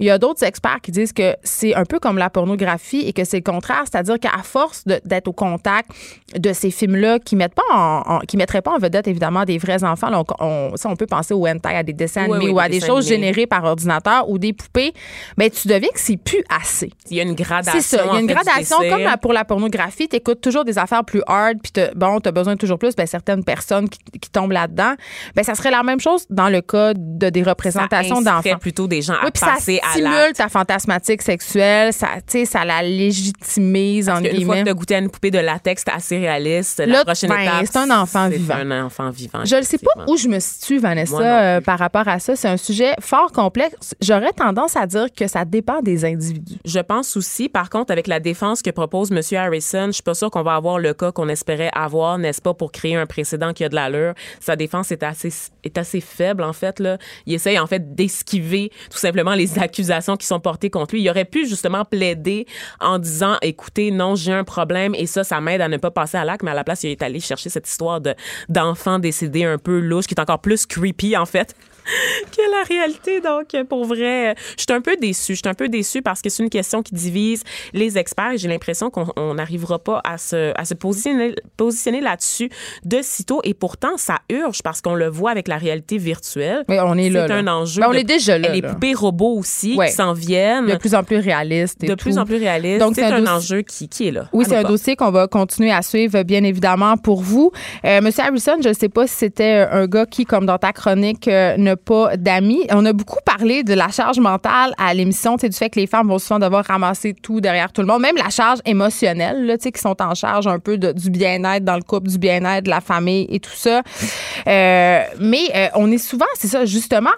Il y a d'autres experts qui disent que c'est un peu comme la pornographie et que c'est le contraire, c'est-à-dire qu'à force d'être au contact de ces films-là qui mettent pas en, en- qui mettraient pas en vedette évidemment des vrais enfants, là, on, on- ça, on peut penser au hentai, à des dessins Oui, animés oui, ou à des choses animés. générées par ordinateur ou des poupées, ben tu deviens que c'est plus assez. Il y a une gradation. C'est ça. Il y a une gradation comme la- pour la pornographie. Tu écoutes toujours des affaires plus hard, puis bon, tu as besoin de toujours plus. Ben, certaines personnes qui, qui tombent là-dedans. Ben, ça serait la même chose dans le cas de des représentations d'enfants. plutôt des gens à Oui, ça stimule ta fantasmatique sexuelle, ça, ça la légitimise, en Une fois guillemets. que tu as goûté à une poupée de latex assez réaliste, Là, la prochaine ben, étape, c'est un enfant vivant. Un enfant vivant. Je ne sais pas où je me situe, Vanessa, euh, par rapport à ça. C'est un sujet fort complexe. J'aurais tendance à dire que ça dépend des individus. Je pense aussi, par contre, avec la défense que propose M. Harrison, je suis pas sûre qu'on va avoir le cas qu'on espérait avoir, n'est-ce pas, pour créer un précédent qui a de l'allure. Sa défense est assez, est assez faible, en fait. Là. Il essaye, en fait, d'esquiver tout simplement les accusations qui sont portées contre lui. Il aurait pu, justement, plaider en disant, écoutez, non, j'ai un problème et ça, ça m'aide à ne pas passer à l'acte, mais à la place, il est allé chercher cette histoire de, d'enfant décédé un peu louche, qui est encore plus creepy, en fait que la réalité. Donc, pour vrai, je suis un peu déçue. Je suis un peu déçue parce que c'est une question qui divise les experts et j'ai l'impression qu'on on n'arrivera pas à se, à se positionner, positionner là-dessus de sitôt. Et pourtant, ça urge parce qu'on le voit avec la réalité virtuelle. Mais on est là. C'est là. un enjeu. Ben, on de- est déjà là. Et les poupées robots aussi Ouais. qui s'en viennent. De plus en plus réaliste. et de tout. plus en plus réalistes. Donc, c'est un enjeu qui, qui est là. Oui, c'est un dossier qu'on va continuer à suivre, bien évidemment, pour vous. Euh, Monsieur Harrison, je ne sais pas si c'était un gars qui, comme dans ta chronique, euh, n'a pas d'amis. On a beaucoup parlé de la charge mentale à l'émission, du fait que les femmes vont souvent devoir ramasser tout derrière tout le monde, même la charge émotionnelle, là, tu sais, qui sont en charge un peu de- du bien-être dans le couple, du bien-être de la famille et tout ça. Euh, mais euh, on est souvent, c'est ça, justement,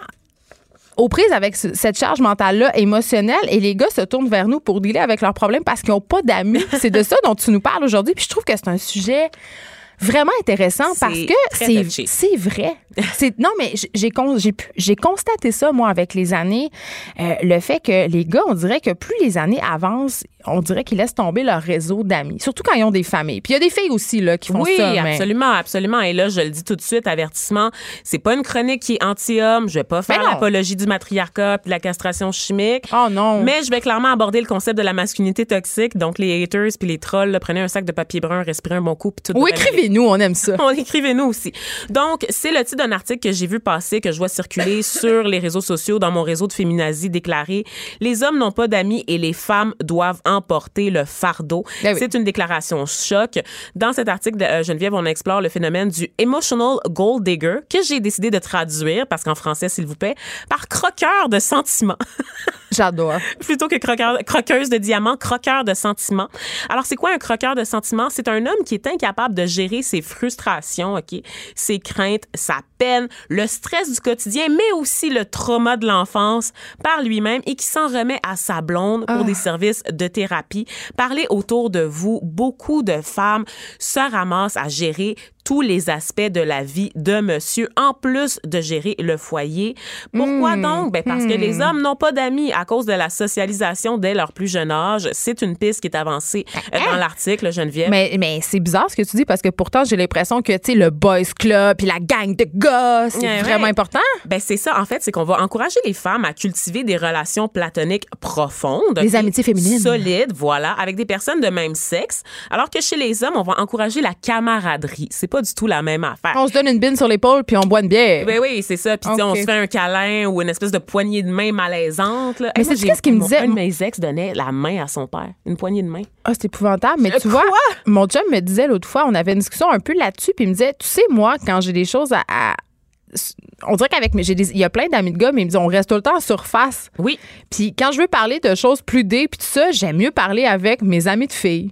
aux prises avec ce- cette charge mentale-là émotionnelle et les gars se tournent vers nous pour dealer avec leurs problèmes parce qu'ils n'ont pas d'amis. [laughs] C'est de ça dont tu nous parles aujourd'hui. Puis je trouve que c'est un sujet vraiment intéressant parce que c'est vrai. [laughs] C'est non mais j'ai constaté ça moi avec les années euh, le fait que les gars on dirait que plus les années avancent, on dirait qu'ils laissent tomber leur réseau d'amis, surtout quand ils ont des familles. Puis il y a des filles aussi là qui font oui, ça mais absolument, absolument. Et là, je le dis tout de suite, avertissement, c'est pas une chronique qui est anti-homme. Je vais pas faire Ben l'apologie du matriarcat puis de la castration chimique. Oh non. Mais je vais clairement aborder le concept de la masculinité toxique. Donc, les haters puis les trolls, là, prenez un sac de papier brun, respirez un bon coup, puis tout Ou écrivez-nous, on aime ça. [laughs] On écrivez-nous aussi. Donc, c'est le titre d'un article que j'ai vu passer, que je vois circuler [laughs] sur les réseaux sociaux, dans mon réseau de féminazie déclaré Les hommes n'ont pas d'amis et les femmes doivent emporter le fardeau. Ben oui. C'est une déclaration choc. Dans cet article de euh, Geneviève, on explore le phénomène du emotional gold digger que j'ai décidé de traduire, parce qu'en français, s'il vous plaît, par croqueur de sentiments. [laughs] J'adore. plutôt que croqueur- croqueuse de diamants, croqueur de sentiments. Alors, c'est quoi un croqueur de sentiments? C'est un homme qui est incapable de gérer ses frustrations, OK? Ses craintes, sa peine, le stress du quotidien, mais aussi le trauma de l'enfance par lui-même et qui s'en remet à sa blonde pour des services de thérapie. Parlez autour de vous. Beaucoup de femmes se ramassent à gérer tous les aspects de la vie de monsieur, en plus de gérer le foyer. Pourquoi donc? Ben parce que les hommes n'ont pas d'amis à cause de la socialisation dès leur plus jeune âge. C'est une piste qui est avancée euh, dans l'article, Geneviève. Mais, mais c'est bizarre ce que tu dis parce que pourtant, j'ai l'impression que, tu sais, le boys club puis la gang de gars, c'est Ouais, vraiment ouais. important. Ben c'est ça, en fait, c'est qu'on va encourager les femmes à cultiver des relations platoniques profondes. Des ok, amitiés féminines. Solides, voilà, avec des personnes de même sexe. Alors que chez les hommes, on va encourager la camaraderie. C'est pas du tout la même affaire. On se donne une bine sur l'épaule puis on boit une bière. Ben oui, c'est ça. Puis on se fait un câlin ou une espèce de poignée de main malaisante. là. Mais j'ai- qu'est-ce qu'il me disait? Un de mes ex donnait la main à son père. Une poignée de main. Ah, c'est épouvantable. Mais tu vois, mon chum me disait l'autre fois, on avait une discussion un peu là-dessus, puis il me disait, tu sais, moi, quand j'ai des choses à. à- on dirait qu'avec j'ai des- Il y a plein d'amis de gars, mais ils me disent, on reste tout le temps en surface. Oui. Puis quand je veux parler de choses plus deep, puis tout ça, j'aime mieux parler avec mes amis de filles.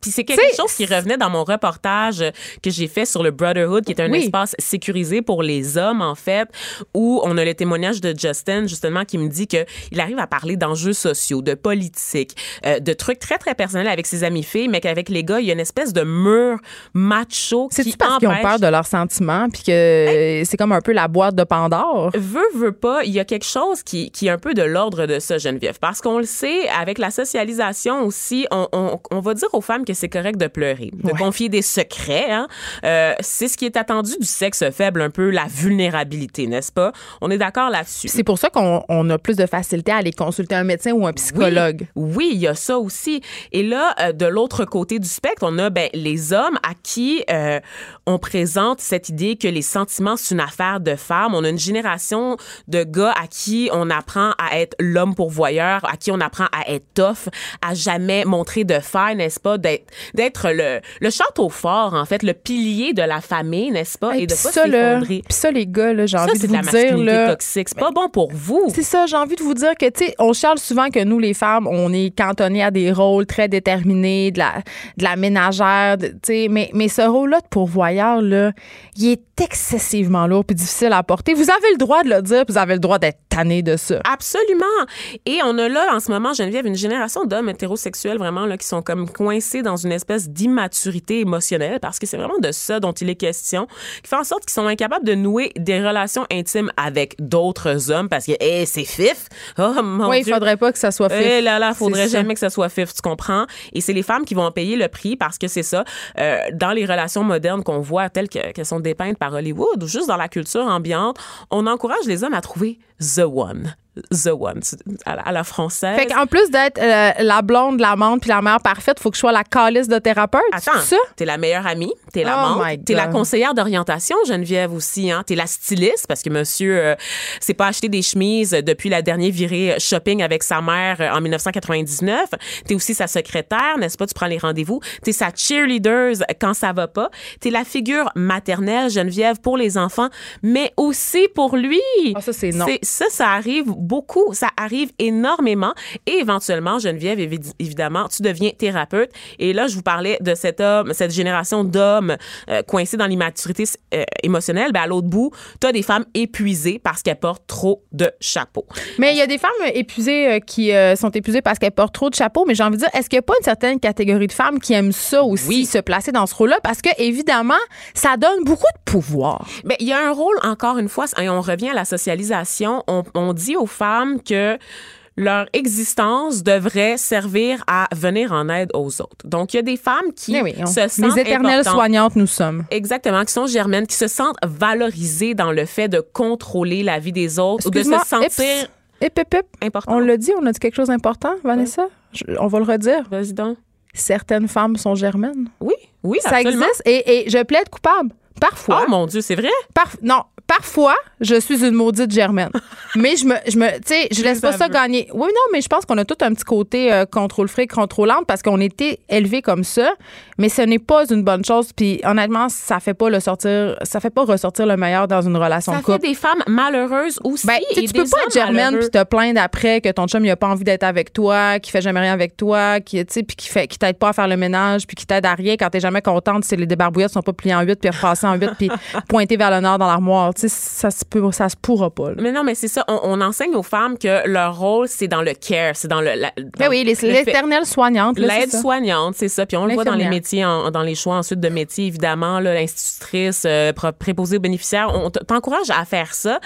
Puis c'est quelque chose qui revenait dans mon reportage que j'ai fait sur le Brotherhood, qui est un Oui. espace sécurisé pour les hommes, en fait, où on a le témoignage de Justin, justement, qui me dit que il arrive à parler d'enjeux sociaux, de politique, euh, de trucs très, très personnels avec ses amis filles, mais qu'avec les gars, il y a une espèce de mur macho qui C'est-tu parce qu'ils ont empêche- peur de leurs sentiments, puis que c'est comme un peu la boîte de Pandore? veut, veut pas, il y a quelque chose qui, qui est un peu de l'ordre de ça, Geneviève. Parce qu'on le sait, avec la socialisation aussi, on, on, on va dire aux femmes que c'est correct de pleurer, de Ouais. confier des secrets. Hein? Euh, c'est ce qui est attendu du sexe faible, un peu la vulnérabilité, n'est-ce pas? On est d'accord là-dessus. C'est pour ça qu'on on a plus de facilité à aller consulter un médecin ou un psychologue. Oui, oui, il y a ça aussi. Et là, euh, de l'autre côté du spectre, on a ben, les hommes à qui euh, on présente cette idée que les sentiments, c'est une affaire de femmes. On a une génération de gars à qui on apprend à être l'homme pourvoyeur, à qui on apprend à être tough, à jamais montrer de faille, n'est-ce pas? D'être, d'être le, le château fort, en fait, le pilier de la famille, n'est-ce pas? Hey, Et de pas là, s'effondrer. puis ça, les gars, là, j'ai envie de vous dire, là, toxique. C'est pas bon pour vous. C'est ça, j'ai envie de vous dire que, tu sais, on charle souvent que nous, les femmes, on est cantonnées à des rôles très déterminés, de la, de la ménagère, tu sais, mais, mais ce rôle-là de pourvoyeur, là, il est excessivement lourd puis difficile à porter. Vous avez le droit de le dire, puis vous avez le droit d'être tanné de ça. Absolument. Et on a là, en ce moment, Geneviève, une génération d'hommes hétérosexuels vraiment là, qui sont comme coincés dans une espèce d'immaturité émotionnelle parce que c'est vraiment de ça dont il est question, qui fait en sorte qu'ils sont incapables de nouer des relations intimes avec d'autres hommes parce que, hé, c'est fif. Oh, mon oui, il faudrait pas que ça soit fait. Eh là là, faudrait ça. jamais que ça soit fif, tu comprends? Et c'est les femmes qui vont en payer le prix parce que c'est ça. euh, dans les relations modernes qu'on voit telles que- qu'elles sont dépeintes par Hollywood ou juste dans la culture ambiante, on encourage les hommes à trouver the one. The one, à la, à la française. Fait qu'en plus d'être euh, la blonde, l'amante puis la mère parfaite, faut que je sois la calice de thérapeute. Attends, c'est ça? t'es la meilleure amie, t'es la Oh t'es la conseillère d'orientation, Geneviève aussi, hein, t'es la styliste parce que monsieur euh, s'est pas acheté des chemises depuis la dernière virée shopping avec sa mère euh, en 1999. T'es aussi sa secrétaire, n'est-ce pas? Tu prends les rendez-vous. T'es sa cheerleader quand ça va pas. T'es la figure maternelle, Geneviève, pour les enfants, mais aussi pour lui. Ah, ça, c'est non. Ça, ça arrive beaucoup, ça arrive énormément. Et éventuellement, Geneviève, évi- évidemment, tu deviens thérapeute. Et là, je vous parlais de cet homme, cette génération d'hommes euh, coincés dans l'immaturité euh, émotionnelle. Ben, à l'autre bout, tu as des femmes épuisées parce qu'elles portent trop de chapeaux. Mais il y a des femmes épuisées euh, qui sont épuisées parce qu'elles portent trop de chapeaux. Mais j'ai envie de dire, est-ce qu'il n'y a pas une certaine catégorie de femmes qui aiment ça aussi, Oui. se placer dans ce rôle-là? Parce que, évidemment, ça donne beaucoup de pouvoir. Ben, il y a un rôle, encore une fois, et on revient à la socialisation. On, on dit aux femmes que leur existence devrait servir à venir en aide aux autres. Donc, il y a des femmes qui oui, on- se sentent les éternelles soignantes nous sommes. Exactement, qui sont germaines, qui se sentent valorisées dans le fait de contrôler la vie des autres ou de se sentir hip, hip. important. On l'a dit, on a dit quelque chose d'important, Vanessa? Je- on va le redire. Vas-y donc. Certaines femmes sont germaines. Oui, oui, Ça absolument. existe et, et je plaide coupable. Parfois. Oh mon Dieu, c'est vrai? Parf- non, parfois, je suis une maudite germaine. [laughs] mais je me, je me, tu sais, je laisse pas ça gagner. Oui, non, mais je pense qu'on a tout un petit côté euh, contrôle fric, contrôlante parce qu'on était élevés comme ça. Mais ce n'est pas une bonne chose. Puis honnêtement, ça fait pas le sortir, ça fait pas ressortir le meilleur dans une relation Ça de couple. fait des femmes malheureuses aussi. Ben, et tu peux pas être germaine puis te plaindre après que ton chum il a pas envie d'être avec toi, qui fait jamais rien avec toi, qui tu sais puis qui fait qui t'aide pas à faire le ménage puis qui t'aide à rien quand t'es jamais contente si les débarbouillettes sont pas pliées en huit puis repassées en huit puis [laughs] pointées vers le nord dans l'armoire. Tu sais ça se peut ça se pourra pas. là. Mais non, mais c'est ça. On, on enseigne aux femmes que leur rôle, c'est dans le care, c'est dans le. la- Ben oui, l'éternelle soignante L'aide soignante, c'est ça. Puis on le voit dans les métiers, en- dans les choix ensuite de métiers, évidemment, là, l'institutrice, euh, préposée aux bénéficiaires. On t'encourage à faire ça.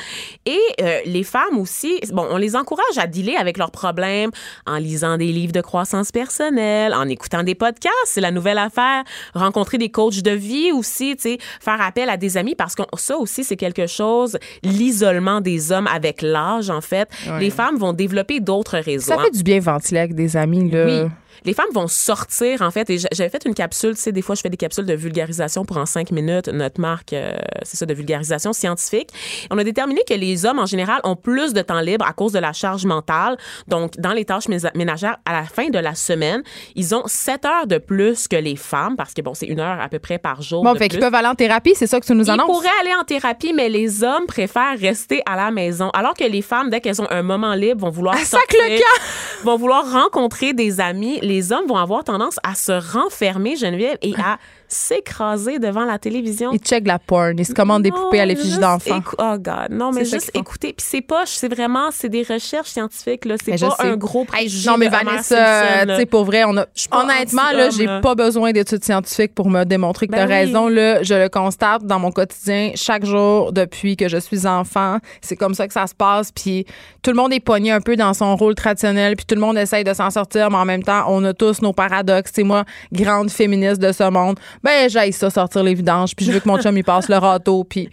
Et euh, les femmes aussi, bon, on les encourage à dealer avec leurs problèmes en lisant des livres de croissance personnelle, en écoutant des podcasts, c'est la nouvelle affaire. Rencontrer des coachs de vie aussi, tu sais, faire appel à des amis parce que ça aussi, c'est quelque chose, l'isolement des hommes avec l'âge, en fait. Les femmes vont développer d'autres réseaux. Ça hein. fait du bien ventiler avec des amis là. Oui. Les femmes vont sortir, en fait. Et j'a- j'avais fait une capsule, tu sais, des fois, je fais des capsules de vulgarisation pour en cinq minutes. Notre marque, euh, c'est ça, de vulgarisation scientifique. On a déterminé que les hommes, en général, ont plus de temps libre à cause de la charge mentale. Donc, dans les tâches ménagères, à la fin de la semaine, ils ont sept heures de plus que les femmes, parce que, bon, c'est une heure à peu près par jour. Bon, de fait qu'ils peuvent aller en thérapie, c'est ça que tu nous Ils annonces? pourraient aller en thérapie, mais les hommes préfèrent rester à la maison. Alors que les femmes, dès qu'elles ont un moment libre, vont vouloir sac sortir, vont vouloir rencontrer des amis. Les hommes vont avoir tendance à se renfermer, Geneviève, et à s'écraser devant la télévision. Ils checkent la porn, ils se commandent des poupées à l'effigie d'enfants. Oh God, non, mais juste écouter. Puis c'est pas, c'est vraiment, c'est des recherches scientifiques là. C'est pas un gros Hey, préjugé non, mais Vanessa, tu sais, pour vrai, on a. Honnêtement, là, j'ai pas besoin d'études scientifiques pour me démontrer que Ben t'as oui. raison. Là, je le constate dans mon quotidien chaque jour depuis que je suis enfant. C'est comme ça que ça se passe. Puis tout le monde est pogné un peu dans son rôle traditionnel. Puis tout le monde essaye de s'en sortir, mais en même temps, on a tous nos paradoxes. C'est moi, grande féministe de ce monde. Ben, j'aille ça sortir les vidanges. Puis je veux que mon chum il passe le râteau. Puis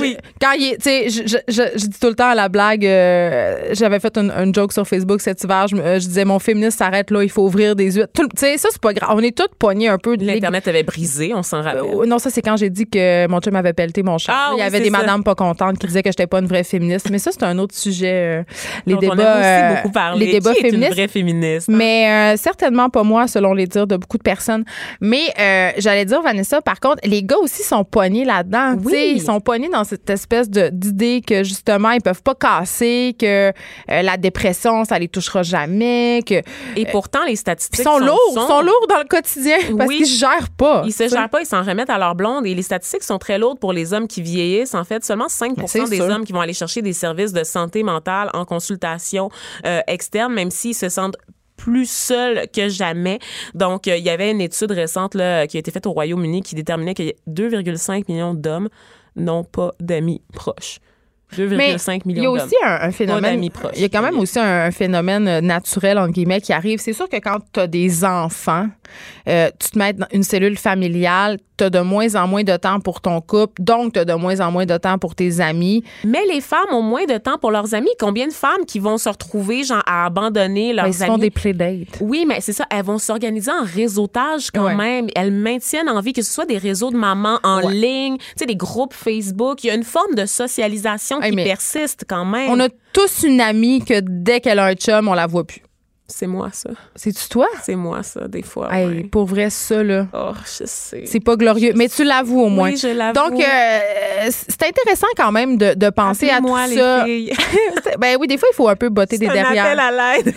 Oui. quand il tu sais, je, je, je- dis tout le temps à la blague. euh, J'avais fait une, une joke sur Facebook cet hiver. Je, euh, je disais mon féministe s'arrête là. Il faut ouvrir des yeux. Tu sais, ça c'est pas grave. On est toutes pognés un peu. de L'internet avait brisé, on s'en rappelle. euh, non, ça, c'est quand j'ai dit que mon chum avait pelleté mon chat. Ah Il y avait des ça. madames pas contentes qui disaient que j'étais pas une vraie féministe. Mais ça, c'est un autre sujet. euh, les débats. on aime aussi beaucoup parler. Les débats Qui est féministes. une vraie féministe. hein? Mais certainement pas moi, selon les dires de beaucoup de personnes. Mais j'allais dire, Vanessa, par contre, les gars aussi sont pognés là-dedans. Oui. Ils sont pognés dans cette espèce d'idée que, justement, ils peuvent pas casser, que euh, la dépression, ça les touchera jamais, que Et pourtant, les statistiques ils sont, lourds, sont- sont lourds dans le quotidien [laughs] parce Oui. qu'ils se gèrent pas. Ils se gèrent pas, ils s'en remettent à leur blonde. Et les statistiques sont très lourdes pour les hommes qui vieillissent. En fait, seulement 5 Mais c'est des sûr. hommes qui vont aller chercher des services de santé mentale en consultation euh, externe, même s'ils se sentent plus seuls que jamais. Donc, euh, il y avait une étude récente là, qui a été faite au Royaume-Uni qui déterminait que 2,5 millions d'hommes n'ont pas d'amis proches. 2,5 il y a millions d'hommes. aussi un, un phénomène. d'amis proches. Il y a quand même aussi un, un phénomène euh, naturel, entre guillemets, qui arrive. C'est sûr que quand tu as des enfants, euh, tu te mets dans une cellule familiale, tu as de moins en moins de temps pour ton couple, donc tu as de moins en moins de temps pour tes amis. Mais les femmes ont moins de temps pour leurs amis. Combien de femmes qui vont se retrouver genre, à abandonner leurs Ben, ils amis? font des playdates. Oui, mais c'est ça. Elles vont s'organiser en réseautage quand Ouais. même. Elles maintiennent en vie que ce soit des réseaux de mamans en Ouais. ligne, tu sais, des groupes Facebook. Il y a une forme de socialisation Hey, qui persiste quand même. On a tous une amie que dès qu'elle a un chum, on la voit plus. C'est moi, ça. C'est-tu toi? C'est moi, ça, des fois. Hey, ouais. pour vrai, ça, là. Oh, je sais. C'est pas glorieux, mais tu l'avoues au moins. Oui, je l'avoue. Donc, euh, c'est intéressant quand même de, de penser à tout les ça. filles. [laughs] ben oui, des fois, il faut un peu botter des C'est un appel à l'aide.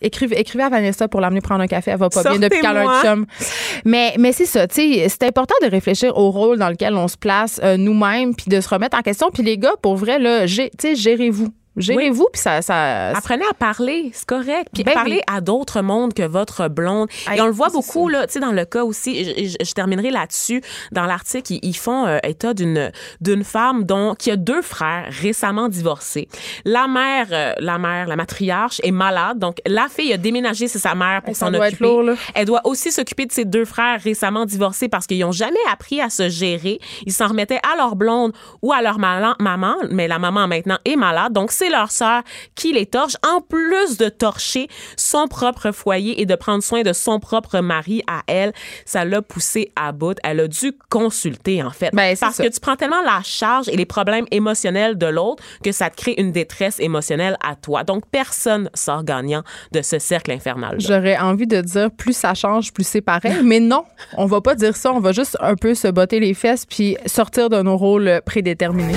Écrivez, écrivez à Vanessa pour l'amener prendre un café. Elle va pas bien depuis qu'elle a un chum. Mais, mais c'est ça, tu sais, c'est important de réfléchir au rôle dans lequel on se place euh, nous-mêmes, puis de se remettre en question. Puis les gars, pour vrai, là, tu sais, gérez-vous. Gérez-vous, puis ça, ça, Apprenez à parler, c'est correct. Puis Ben parler oui. à d'autres mondes que votre blonde. Hey, Et on le voit beaucoup, là, tu sais, dans le cas aussi, je, je- je terminerai là-dessus. Dans l'article, ils, ils font euh, état d'une d'une femme dont qui a deux frères récemment divorcés. La mère, euh, la mère, la matriarche est malade, donc la fille a déménagé chez sa mère pour s'en occuper. lourd. Elle doit aussi s'occuper de ses deux frères récemment divorcés parce qu'ils n'ont jamais appris à se gérer. Ils s'en remettaient à leur blonde ou à leur maman, mais la maman maintenant est malade, donc c'est leur sœur qui les torche, en plus de torcher son propre foyer et de prendre soin de son propre mari à elle. Ça l'a poussée à bout. Elle a dû consulter, en fait. Ben, parce ça. que tu prends tellement la charge et les problèmes émotionnels de l'autre que ça te crée une détresse émotionnelle à toi. Donc, personne sort gagnant de ce cercle infernal. J'aurais envie de dire plus ça change, plus c'est pareil. Mais non, on va pas dire ça. On va juste un peu se botter les fesses puis sortir de nos rôles prédéterminés.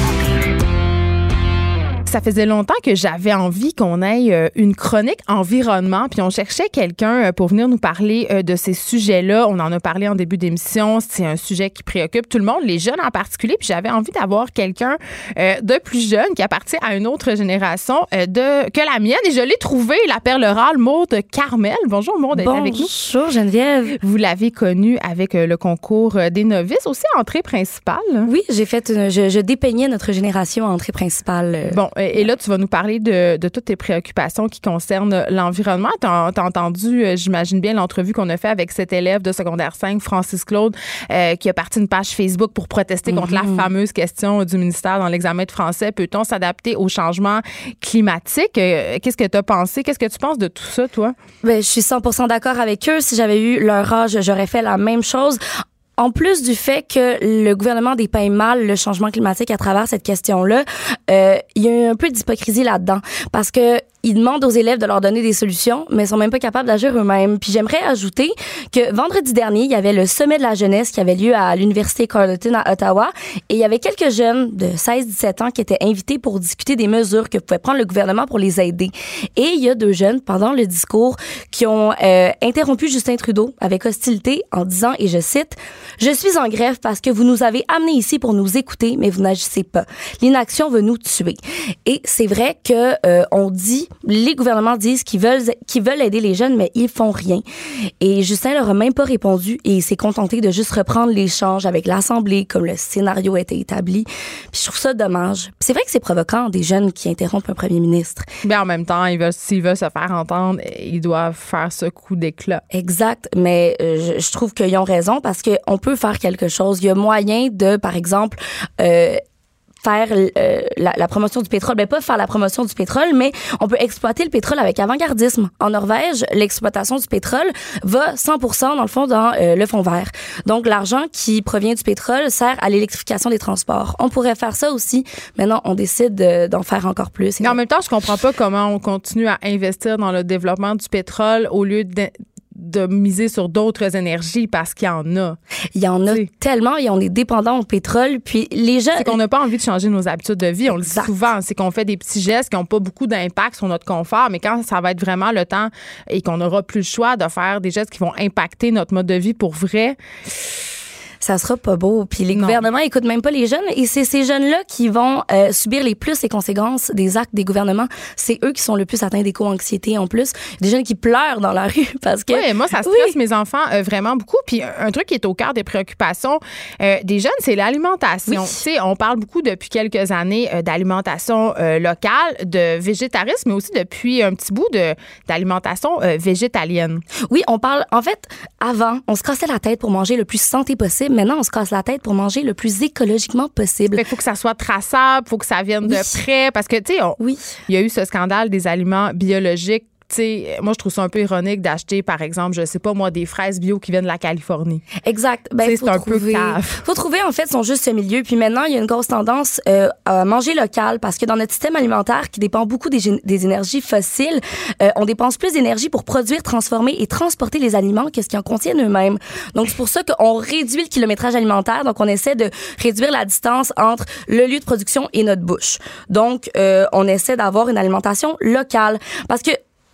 Ça faisait longtemps que j'avais envie qu'on ait euh, une chronique environnement, puis on cherchait quelqu'un euh, pour venir nous parler euh, de ces sujets-là. On en a parlé en début d'émission. C'est un sujet qui préoccupe tout le monde, les jeunes en particulier. Puis j'avais envie d'avoir quelqu'un de plus jeune qui appartient à une autre génération de que la mienne. Et je l'ai trouvé, la perle rare, Maude Carmel. Bonjour Maude, d'être avec nous? Bonjour Geneviève. Vous l'avez connue avec le concours des novices, aussi entrée principale? Oui, j'ai fait, une- je, je dépeignais notre génération à entrée principale. Bon, et et là, tu vas nous parler de, de toutes tes préoccupations qui concernent l'environnement. Tu as, entendu, euh, j'imagine bien, l'entrevue qu'on a fait avec cet élève de secondaire 5, Francis Claude, euh, qui a parti une page Facebook pour protester contre la fameuse question du ministère dans l'examen de français. Peut-on s'adapter au changement climatique? Euh, Qu'est-ce que tu as pensé? Qu'est-ce que tu penses de tout ça, toi? Ben, je suis 100% d'accord avec eux. Si j'avais eu leur âge, j'aurais fait la même chose. En plus du fait que le gouvernement dépeint mal le changement climatique à travers cette question-là, euh, il y a eu un peu d'hypocrisie là-dedans. Parce que ils demandent aux élèves de leur donner des solutions, mais ils sont même pas capables d'agir eux-mêmes. Puis j'aimerais ajouter que vendredi dernier, il y avait le sommet de la jeunesse qui avait lieu à l'université Carleton à Ottawa, et il y avait quelques jeunes de 16-17 ans qui étaient invités pour discuter des mesures que pouvait prendre le gouvernement pour les aider. Et il y a deux jeunes pendant le discours qui ont euh, interrompu Justin Trudeau avec hostilité en disant, et je cite, je suis en grève parce que vous nous avez amenés ici pour nous écouter, mais vous n'agissez pas. L'inaction veut nous tuer. Et c'est vrai que euh, on dit, les gouvernements disent qu'ils veulent, qu'ils veulent aider les jeunes, mais ils font rien. Et Justin leur a même pas répondu et il s'est contenté de juste reprendre l'échange avec l'Assemblée comme le scénario était établi. Puis je trouve ça dommage. C'est vrai que c'est provoquant des jeunes qui interrompent un premier ministre. Mais en même temps, ils veulent- s'ils veulent se faire entendre, ils doivent faire ce coup d'éclat. Exact, mais euh, je, je trouve qu'ils ont raison parce qu'on peut faire quelque chose. Il y a moyen de, par exemple, euh, faire euh, la, la promotion du pétrole. Ben, pas faire la promotion du pétrole, mais on peut exploiter le pétrole avec avant-gardisme. En Norvège, l'exploitation du pétrole va 100% dans le fond dans euh, le fond vert. Donc, l'argent qui provient du pétrole sert à l'électrification des transports. On pourrait faire ça aussi. Maintenant, on décide de- d'en faire encore plus. Mais en même temps, je comprends pas comment on continue à investir dans le développement du pétrole au lieu de, de miser sur d'autres énergies parce qu'il y en a. Il y en a tellement et on est dépendant au pétrole. Puis les gens... C'est qu'on n'a pas envie de changer nos habitudes de vie. On le dit souvent. C'est qu'on fait des petits gestes qui n'ont pas beaucoup d'impact sur notre confort, mais quand ça va être vraiment le temps et qu'on n'aura plus le choix de faire des gestes qui vont impacter notre mode de vie pour vrai, ça sera pas beau. Puis les Non. gouvernements écoutent même pas les jeunes et c'est ces jeunes-là qui vont euh, subir les plus les conséquences des actes des gouvernements. C'est eux qui sont le plus atteints d'éco-anxiété en plus. Des jeunes qui pleurent dans la rue [laughs] parce que Oui, moi, ça stresse mes enfants euh, vraiment beaucoup. Puis un truc qui est au cœur des préoccupations euh, des jeunes, c'est l'alimentation. Oui. Tu sais, on parle beaucoup depuis quelques années d'alimentation locale, de végétarisme, mais aussi depuis un petit bout d'alimentation végétalienne. oui, on parle en fait avant, on se cassait la tête pour manger le plus santé possible. Maintenant, on se casse la tête pour manger le plus écologiquement possible. Il faut que ça soit traçable, faut que ça vienne de près, parce que tu sais, Oui. il y a eu ce scandale des aliments biologiques sais, moi, je trouve ça un peu ironique d'acheter, par exemple, je sais pas moi, des fraises bio qui viennent de la Californie. Exact. Ben, c'est un peu trouver- cave. faut trouver, en fait, son juste milieu. Puis maintenant, il y a une grosse tendance euh, à manger local parce que dans notre système alimentaire qui dépend beaucoup des énergies fossiles, euh, on dépense plus d'énergie pour produire, transformer et transporter les aliments que ce qu'ils en contiennent eux-mêmes. Donc, c'est pour ça qu'on réduit le kilométrage alimentaire. Donc, on essaie de réduire la distance entre le lieu de production et notre bouche. Donc, euh, on essaie d'avoir une alimentation locale parce que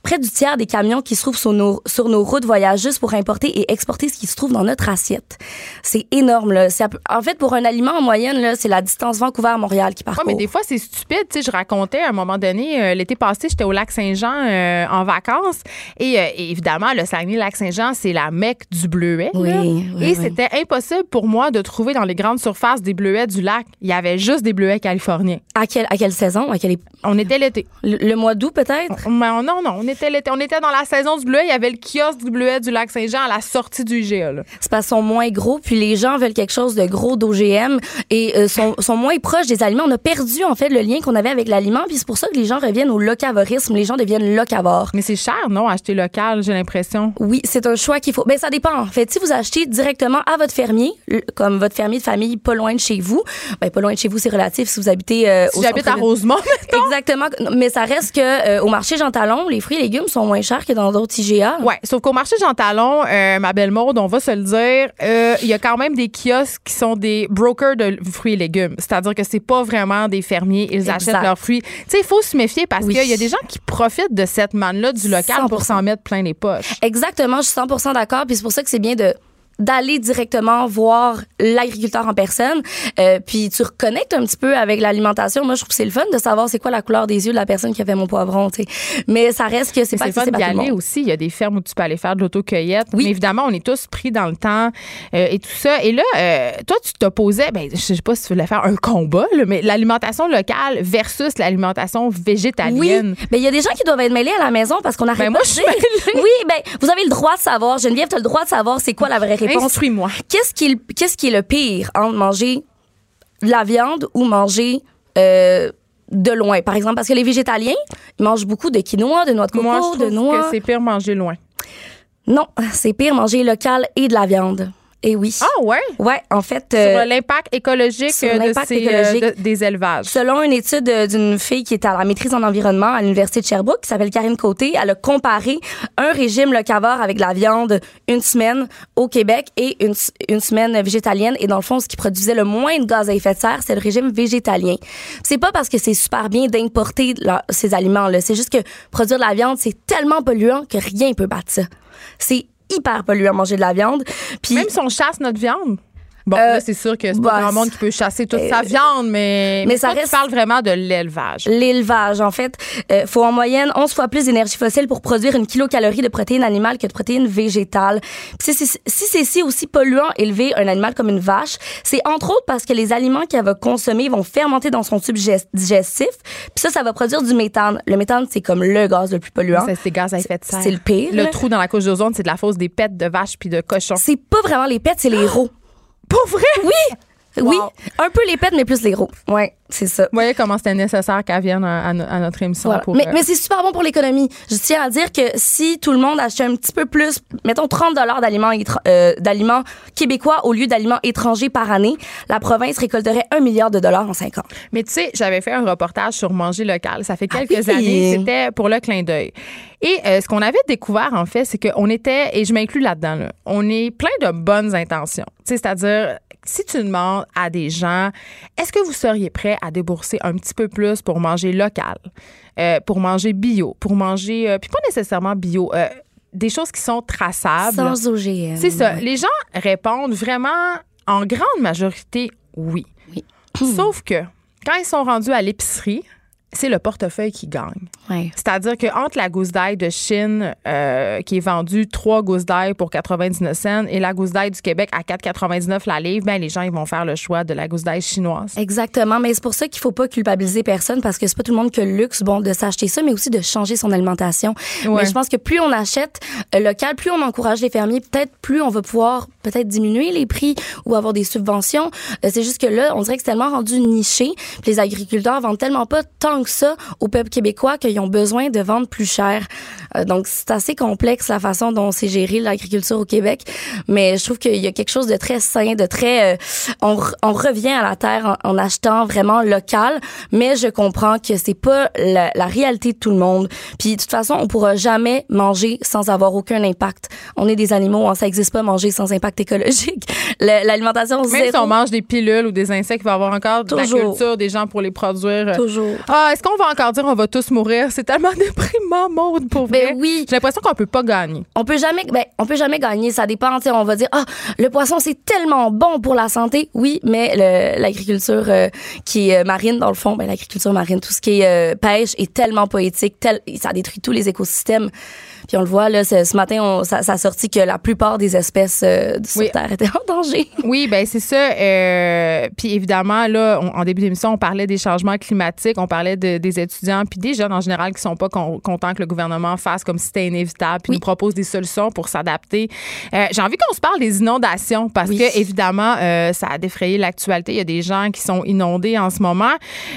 près du tiers des camions qui se trouvent sur nos, sur nos routes voyagent juste pour importer et exporter ce qui se trouve dans notre assiette. C'est énorme, là. En fait, pour un aliment, en moyenne, là, c'est la distance Vancouver-Montréal qui Ouais, parcourt. mais des fois, c'est stupide. Tu sais, je racontais à un moment donné, euh, l'été passé, j'étais au lac Saint-Jean euh, en vacances. Et, euh, et évidemment, le Saguenay-Lac-Saint-Jean, c'est la mecque du bleuet. Oui, et oui. c'était impossible pour moi de trouver dans les grandes surfaces des bleuets du lac. Il y avait juste des bleuets californiens. À, quelle, à quelle saison? À quelle On était l'été. le, le mois d'août, peut-être? Mais on- non, non, on était l'été. On était dans la saison du bleuet. Il y avait le kiosque du bleuet du lac Saint-Jean à la sortie du IGA. là. C'est parce qu'ils sont moins gros, puis les gens veulent quelque chose de gros d'OGM et euh, sont, [laughs] sont moins proches des aliments. On a perdu, en fait, le lien qu'on avait avec l'aliment, puis c'est pour ça que les gens reviennent au locavorisme. Les gens deviennent locavores. Mais c'est cher, non, acheter local, j'ai l'impression? Oui, c'est un choix qu'il faut. Ben ça dépend. En fait, si vous achetez directement à votre fermier, comme votre fermier de famille pas loin de chez vous, ben pas loin de chez vous, c'est relatif si vous habitez euh, Si au j'habite à. Rosemont, mettons. Exactement, mais ça reste que euh, au marché Jean Talon, les fruits et légumes sont moins chers que dans d'autres IGA. Ouais, sauf qu'au marché Jean Talon, euh, ma belle Maude, on va se le dire, euh, il y a quand même des kiosques qui sont des brokers de fruits et légumes. C'est-à-dire que c'est pas vraiment des fermiers, ils Exact. achètent leurs fruits. Tu sais, il faut se méfier parce Oui. qu'il y a des gens qui profitent de cette manne-là du local pour 100%. s'en mettre plein les poches. Exactement, je suis 100% d'accord, puis c'est pour ça que c'est bien de d'aller directement voir l'agriculteur en personne, euh, puis tu reconnectes un petit peu avec l'alimentation. Moi, je trouve que c'est le fun de savoir c'est quoi la couleur des yeux de la personne qui a fait mon poivron, tu sais. Mais ça reste que c'est pas C'est d'y aller aussi. Il y a des fermes où tu peux aller faire de l'autocueillette. Oui. Mais évidemment, on est tous pris dans le temps euh, et tout ça. Et là, euh, toi, tu t'opposais, ben, je sais pas si tu voulais faire un combat, là, mais l'alimentation locale versus l'alimentation Oui, végétalienne. mais il y a des gens qui doivent être mêlés à la maison parce qu'on arrête Ben, moi, pas je suis. Oui, ben vous avez le droit de savoir. Geneviève, tu as le droit de savoir c'est quoi la vraie réponse. Instruis-moi. Qu'est-ce qui, est le- qu'est-ce qui est le pire entre manger de la viande ou manger euh, de loin? Par exemple, parce que les végétaliens, ils mangent beaucoup de quinoa, de noix de coco, Moi, je de trouve noix. que c'est pire manger loin. Non, [laughs] c'est pire manger local et de la viande. Et oui. Ah ouais? Ouais, en fait. Sur euh, l'impact écologique, sur de ces, écologique. euh, de- des élevages. Selon une étude euh, d'une fille qui est à la maîtrise en environnement à l'Université de Sherbrooke, qui s'appelle Karine Côté, elle a comparé un régime locavore avec de la viande une semaine au Québec et une, une semaine végétalienne. Et dans le fond, ce qui produisait le moins de gaz à effet de serre, c'est le régime végétalien. C'est pas parce que c'est super bien d'importer ces aliments-là. C'est juste que produire de la viande, c'est tellement polluant que rien peut battre ça. C'est hyper polluant manger de la viande. Puis Même si on chasse notre viande. Bon, Euh, là, c'est sûr que c'est bah, pas grand monde qui peut chasser toute sa viande, mais, mais ça toi, reste- tu parles vraiment de l'élevage. L'élevage, en fait, euh, faut en moyenne 11 fois plus d'énergie fossile pour produire une kilocalorie de protéines animales que de protéines végétales. Puis si c'est si c'est si aussi polluant élever un animal comme une vache, c'est entre autres parce que les aliments qu'elle va consommer vont fermenter dans son tube gest- digestif. Puis ça, ça va produire du méthane. Le méthane, c'est comme le gaz le plus polluant. C'est gaz à effet de serre. C'est le pire. Le trou dans la couche d'ozone, c'est de la fausse des pets de vaches puis de cochons. C'est pas vraiment les pets, c'est les rots. Pas vrai? Oui! Oui, un peu les pets, mais plus les rots. Ouais, c'est ça. Vous voyez comment c'était nécessaire qu'elle vienne à, à no- à notre émission. Voilà. Pour, mais euh, mais c'est super bon pour l'économie. Je tiens à dire que si tout le monde achetait un petit peu plus, mettons 30 dollars d'aliments euh, d'aliments québécois au lieu d'aliments étrangers par année, la province récolterait un milliard de dollars en 5 ans. Mais tu sais, j'avais fait un reportage sur manger local. Ça fait Ah quelques oui? années. C'était pour le clin d'œil. Et euh, ce qu'on avait découvert, en fait, c'est qu'on était, et je m'inclus là-dedans, là, on est plein de bonnes intentions. Tu sais, C'est-à-dire, si tu demandes à des gens, est-ce que vous seriez prêt à débourser un petit peu plus pour manger local, euh, pour manger bio, pour manger, euh, puis pas nécessairement bio, euh, des choses qui sont traçables? Sans OGM. C'est ça. Les gens répondent vraiment en grande majorité oui. Oui. Sauf que quand ils sont rendus à l'épicerie, c'est le portefeuille qui gagne. Ouais. C'est-à-dire que entre la gousse d'ail de Chine, euh, qui est vendue trois gousses d'ail pour 99 cents, et la gousse d'ail du Québec à 4,99 la livre, ben les gens ils vont faire le choix de la gousse d'ail chinoise. Exactement, mais c'est pour ça qu'il faut pas culpabiliser personne parce que c'est pas tout le monde qui a le luxe bon de s'acheter ça mais aussi de changer son alimentation. Ouais. Mais je pense que plus on achète euh, local, plus on encourage les fermiers, peut-être plus on va pouvoir peut-être diminuer les prix ou avoir des subventions. Euh, c'est juste que là, on dirait que c'est tellement rendu niché, les agriculteurs vendent tellement pas tant que que ça au peuple québécois qu'ils ont besoin de vendre plus cher. Euh, donc, c'est assez complexe la façon dont c'est géré l'agriculture au Québec. Mais je trouve qu'il y a quelque chose de très sain, de très... Euh, on, on, revient à la terre en, en, achetant vraiment local, mais je comprends que c'est pas la, la, réalité de tout le monde. Puis, de toute façon, on pourra jamais manger sans avoir aucun impact. On est des animaux, hein, ça existe pas manger sans impact écologique. [laughs] L'alimentation Même si on mange des pilules ou des insectes, il va y avoir encore de la culture des gens pour les produire. Toujours. Ah, est-ce qu'on va encore dire on va tous mourir? C'est tellement [laughs] déprimant, Maude, pour ben oui. J'ai l'impression qu'on peut pas gagner. On peut jamais, ben, on peut jamais gagner. Ça dépend. On va dire, ah, le poisson, c'est tellement bon pour la santé. Oui, mais l'agriculture euh, qui est euh, marine, dans le fond, ben, l'agriculture marine, tout ce qui est euh, pêche est tellement poétique, tel, ça détruit tous les écosystèmes. Puis on le voit, là, ce, matin, on, ça, ça, a sorti que la plupart des espèces euh, sur Terre étaient en danger. [laughs] Oui, ben c'est ça. Euh, puis évidemment, là, en début d'émission, on parlait des changements climatiques, on parlait de, des étudiants, puis des jeunes en général qui sont pas contents que le gouvernement fasse comme si c'était inévitable, puis nous propose des solutions pour s'adapter. Euh, J'ai envie qu'on se parle des inondations, parce que évidemment, euh, ça a défrayé l'actualité. Il y a des gens qui sont inondés en ce moment.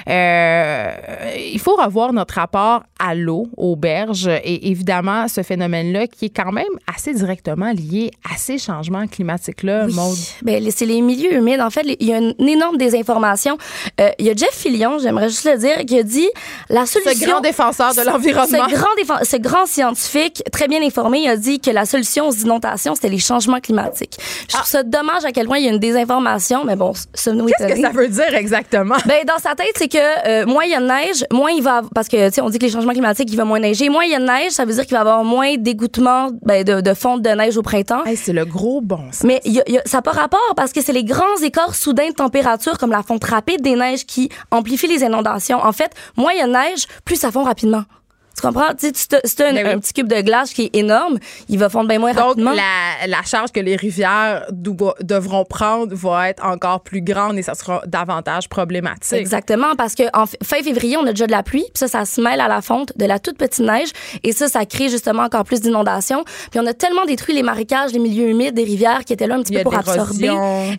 Il faut revoir notre rapport à l'eau, aux berges, et évidemment, ce phénomène-là qui est quand même assez directement lié à ces changements climatiques-là, oui. Ben, c'est les milieux humides. En fait, il y a une énorme désinformation. Euh, il y a Jeff Fillion, j'aimerais juste le dire, qui a dit la solution. Ce grand défenseur de l'environnement. Ce grand, ce grand scientifique, très bien informé, il a dit que la solution aux inondations, c'était les changements climatiques. Je trouve ah. ça dommage à quel point il y a une désinformation, mais bon, ça nous Qu'est-ce que ça veut dire exactement? Ben, dans sa tête, c'est que euh, moins il y a de neige, moins il va. Parce que, tu sais, on dit que les changements climatiques, il va moins neiger. Moins il y a de neige, ça veut dire qu'il va y avoir moins d'égouttement ben, de, de fonte de neige au printemps. c'est le gros bon sens. Mais y a, y a, ça n'a pas rapport parce que c'est les grands écarts soudains de température comme la fonte rapide des neiges qui amplifient les inondations. En fait, moins il y a de neige, plus ça fond rapidement. Tu comprends? Tu sais, un, ben un, petit cube de glace qui est énorme, il va fondre bien moins Donc, rapidement. La, la charge que les rivières devront prendre va être encore plus grande et ça sera davantage problématique. Exactement, parce que en fin février, on a déjà de la pluie, puis ça, ça se mêle à la fonte de la toute petite neige et ça, ça crée justement encore plus d'inondations. Puis on a tellement détruit les marécages, les milieux humides, des rivières qui étaient là un petit peu pour absorber.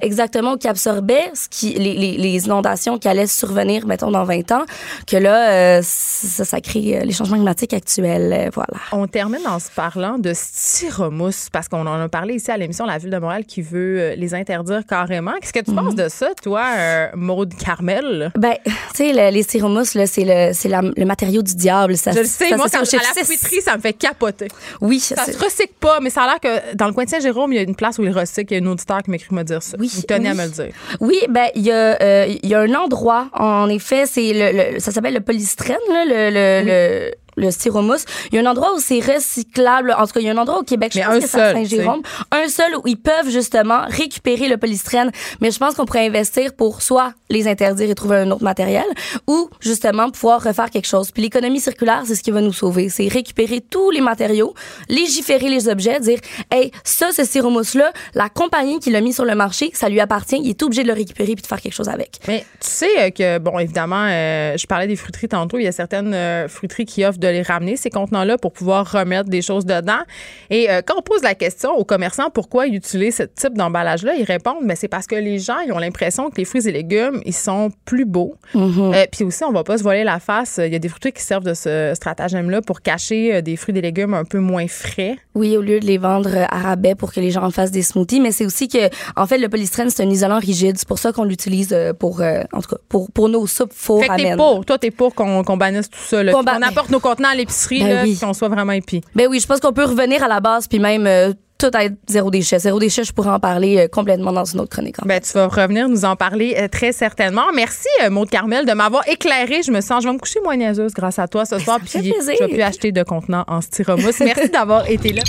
Exactement, qui absorbaient ce qui, les, les, les, inondations qui allaient survenir, mettons, dans 20 ans, que là, euh, ça, ça crée euh, les changements actuelle. Euh, voilà. On termine en se parlant de styromousse parce qu'on en a parlé ici à l'émission La Ville de Montréal qui veut euh, les interdire carrément. Qu'est-ce que tu penses mhm. de ça, toi, euh, Maude Carmel? Ben, tu sais, les styromousses, c'est le, c'est le matériau du diable. Ça, Je le sais, moi, quand à la ça me fait capoter. Oui. Ça se recycle pas, mais ça a l'air que dans le coin de Saint-Jérôme, il y a une place où ils recyclent. Il y a un auditeur qui m'écrit me dire ça. Oui. Vous tenez à me le dire. Oui, ben, il y, a, il y a un endroit, en effet, c'est le, ça s'appelle le polystyrène, là, le, le le styromousse. Il y a un endroit où c'est recyclable. En tout cas, il y a un endroit au Québec, je pense que c'est Saint-Jérôme. Un seul où ils peuvent justement récupérer le polystyrène. Mais je pense qu'on pourrait investir pour soit les interdire et trouver un autre matériel ou justement pouvoir refaire quelque chose. Puis l'économie circulaire, c'est ce qui va nous sauver. C'est récupérer tous les matériaux, légiférer les objets, dire, hey, ça, ce styromousse-là, la compagnie qui l'a mis sur le marché, ça lui appartient. Il est obligé de le récupérer puis de faire quelque chose avec. Mais tu sais euh, que, bon, évidemment, euh, je parlais des fruiteries tantôt. Il y a certaines euh, fruiteries qui offrent de les ramener, ces contenants-là, pour pouvoir remettre des choses dedans. Et euh, quand on pose la question aux commerçants pourquoi ils utilisent ce type d'emballage-là, ils répondent mais c'est parce que les gens ils ont l'impression que les fruits et légumes, ils sont plus beaux. Euh, puis aussi, on va pas se voiler la face. Il y a des fruits qui servent de ce stratagème-là pour cacher euh, des fruits et légumes un peu moins frais. Oui, au lieu de les vendre à rabais pour que les gens en fassent des smoothies. Mais c'est aussi que, en fait, le polystyrène, c'est un isolant rigide. C'est pour ça qu'on l'utilise pour, en tout cas, pour, pour nos soupes four fait que t'es pour. Toi, t'es pour qu'on bannisse tout ça. Qu'on apporte nos contenants à l'épicerie, ben oui. qu'on soit vraiment épi. Ben oui, je pense qu'on peut revenir à la base, puis même euh, tout être zéro déchet. Zéro déchet, je pourrais en parler euh, complètement dans une autre chronique. Ben, tu vas revenir nous en parler euh, très certainement. Merci, euh, Maud Carmel, de m'avoir éclairé. Je me sens, je vais me coucher moins niaiseuse grâce à toi ce soir. Puis je vais plus acheter de contenants en styromousse. Merci d'avoir été là.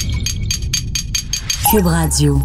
Cube Radio.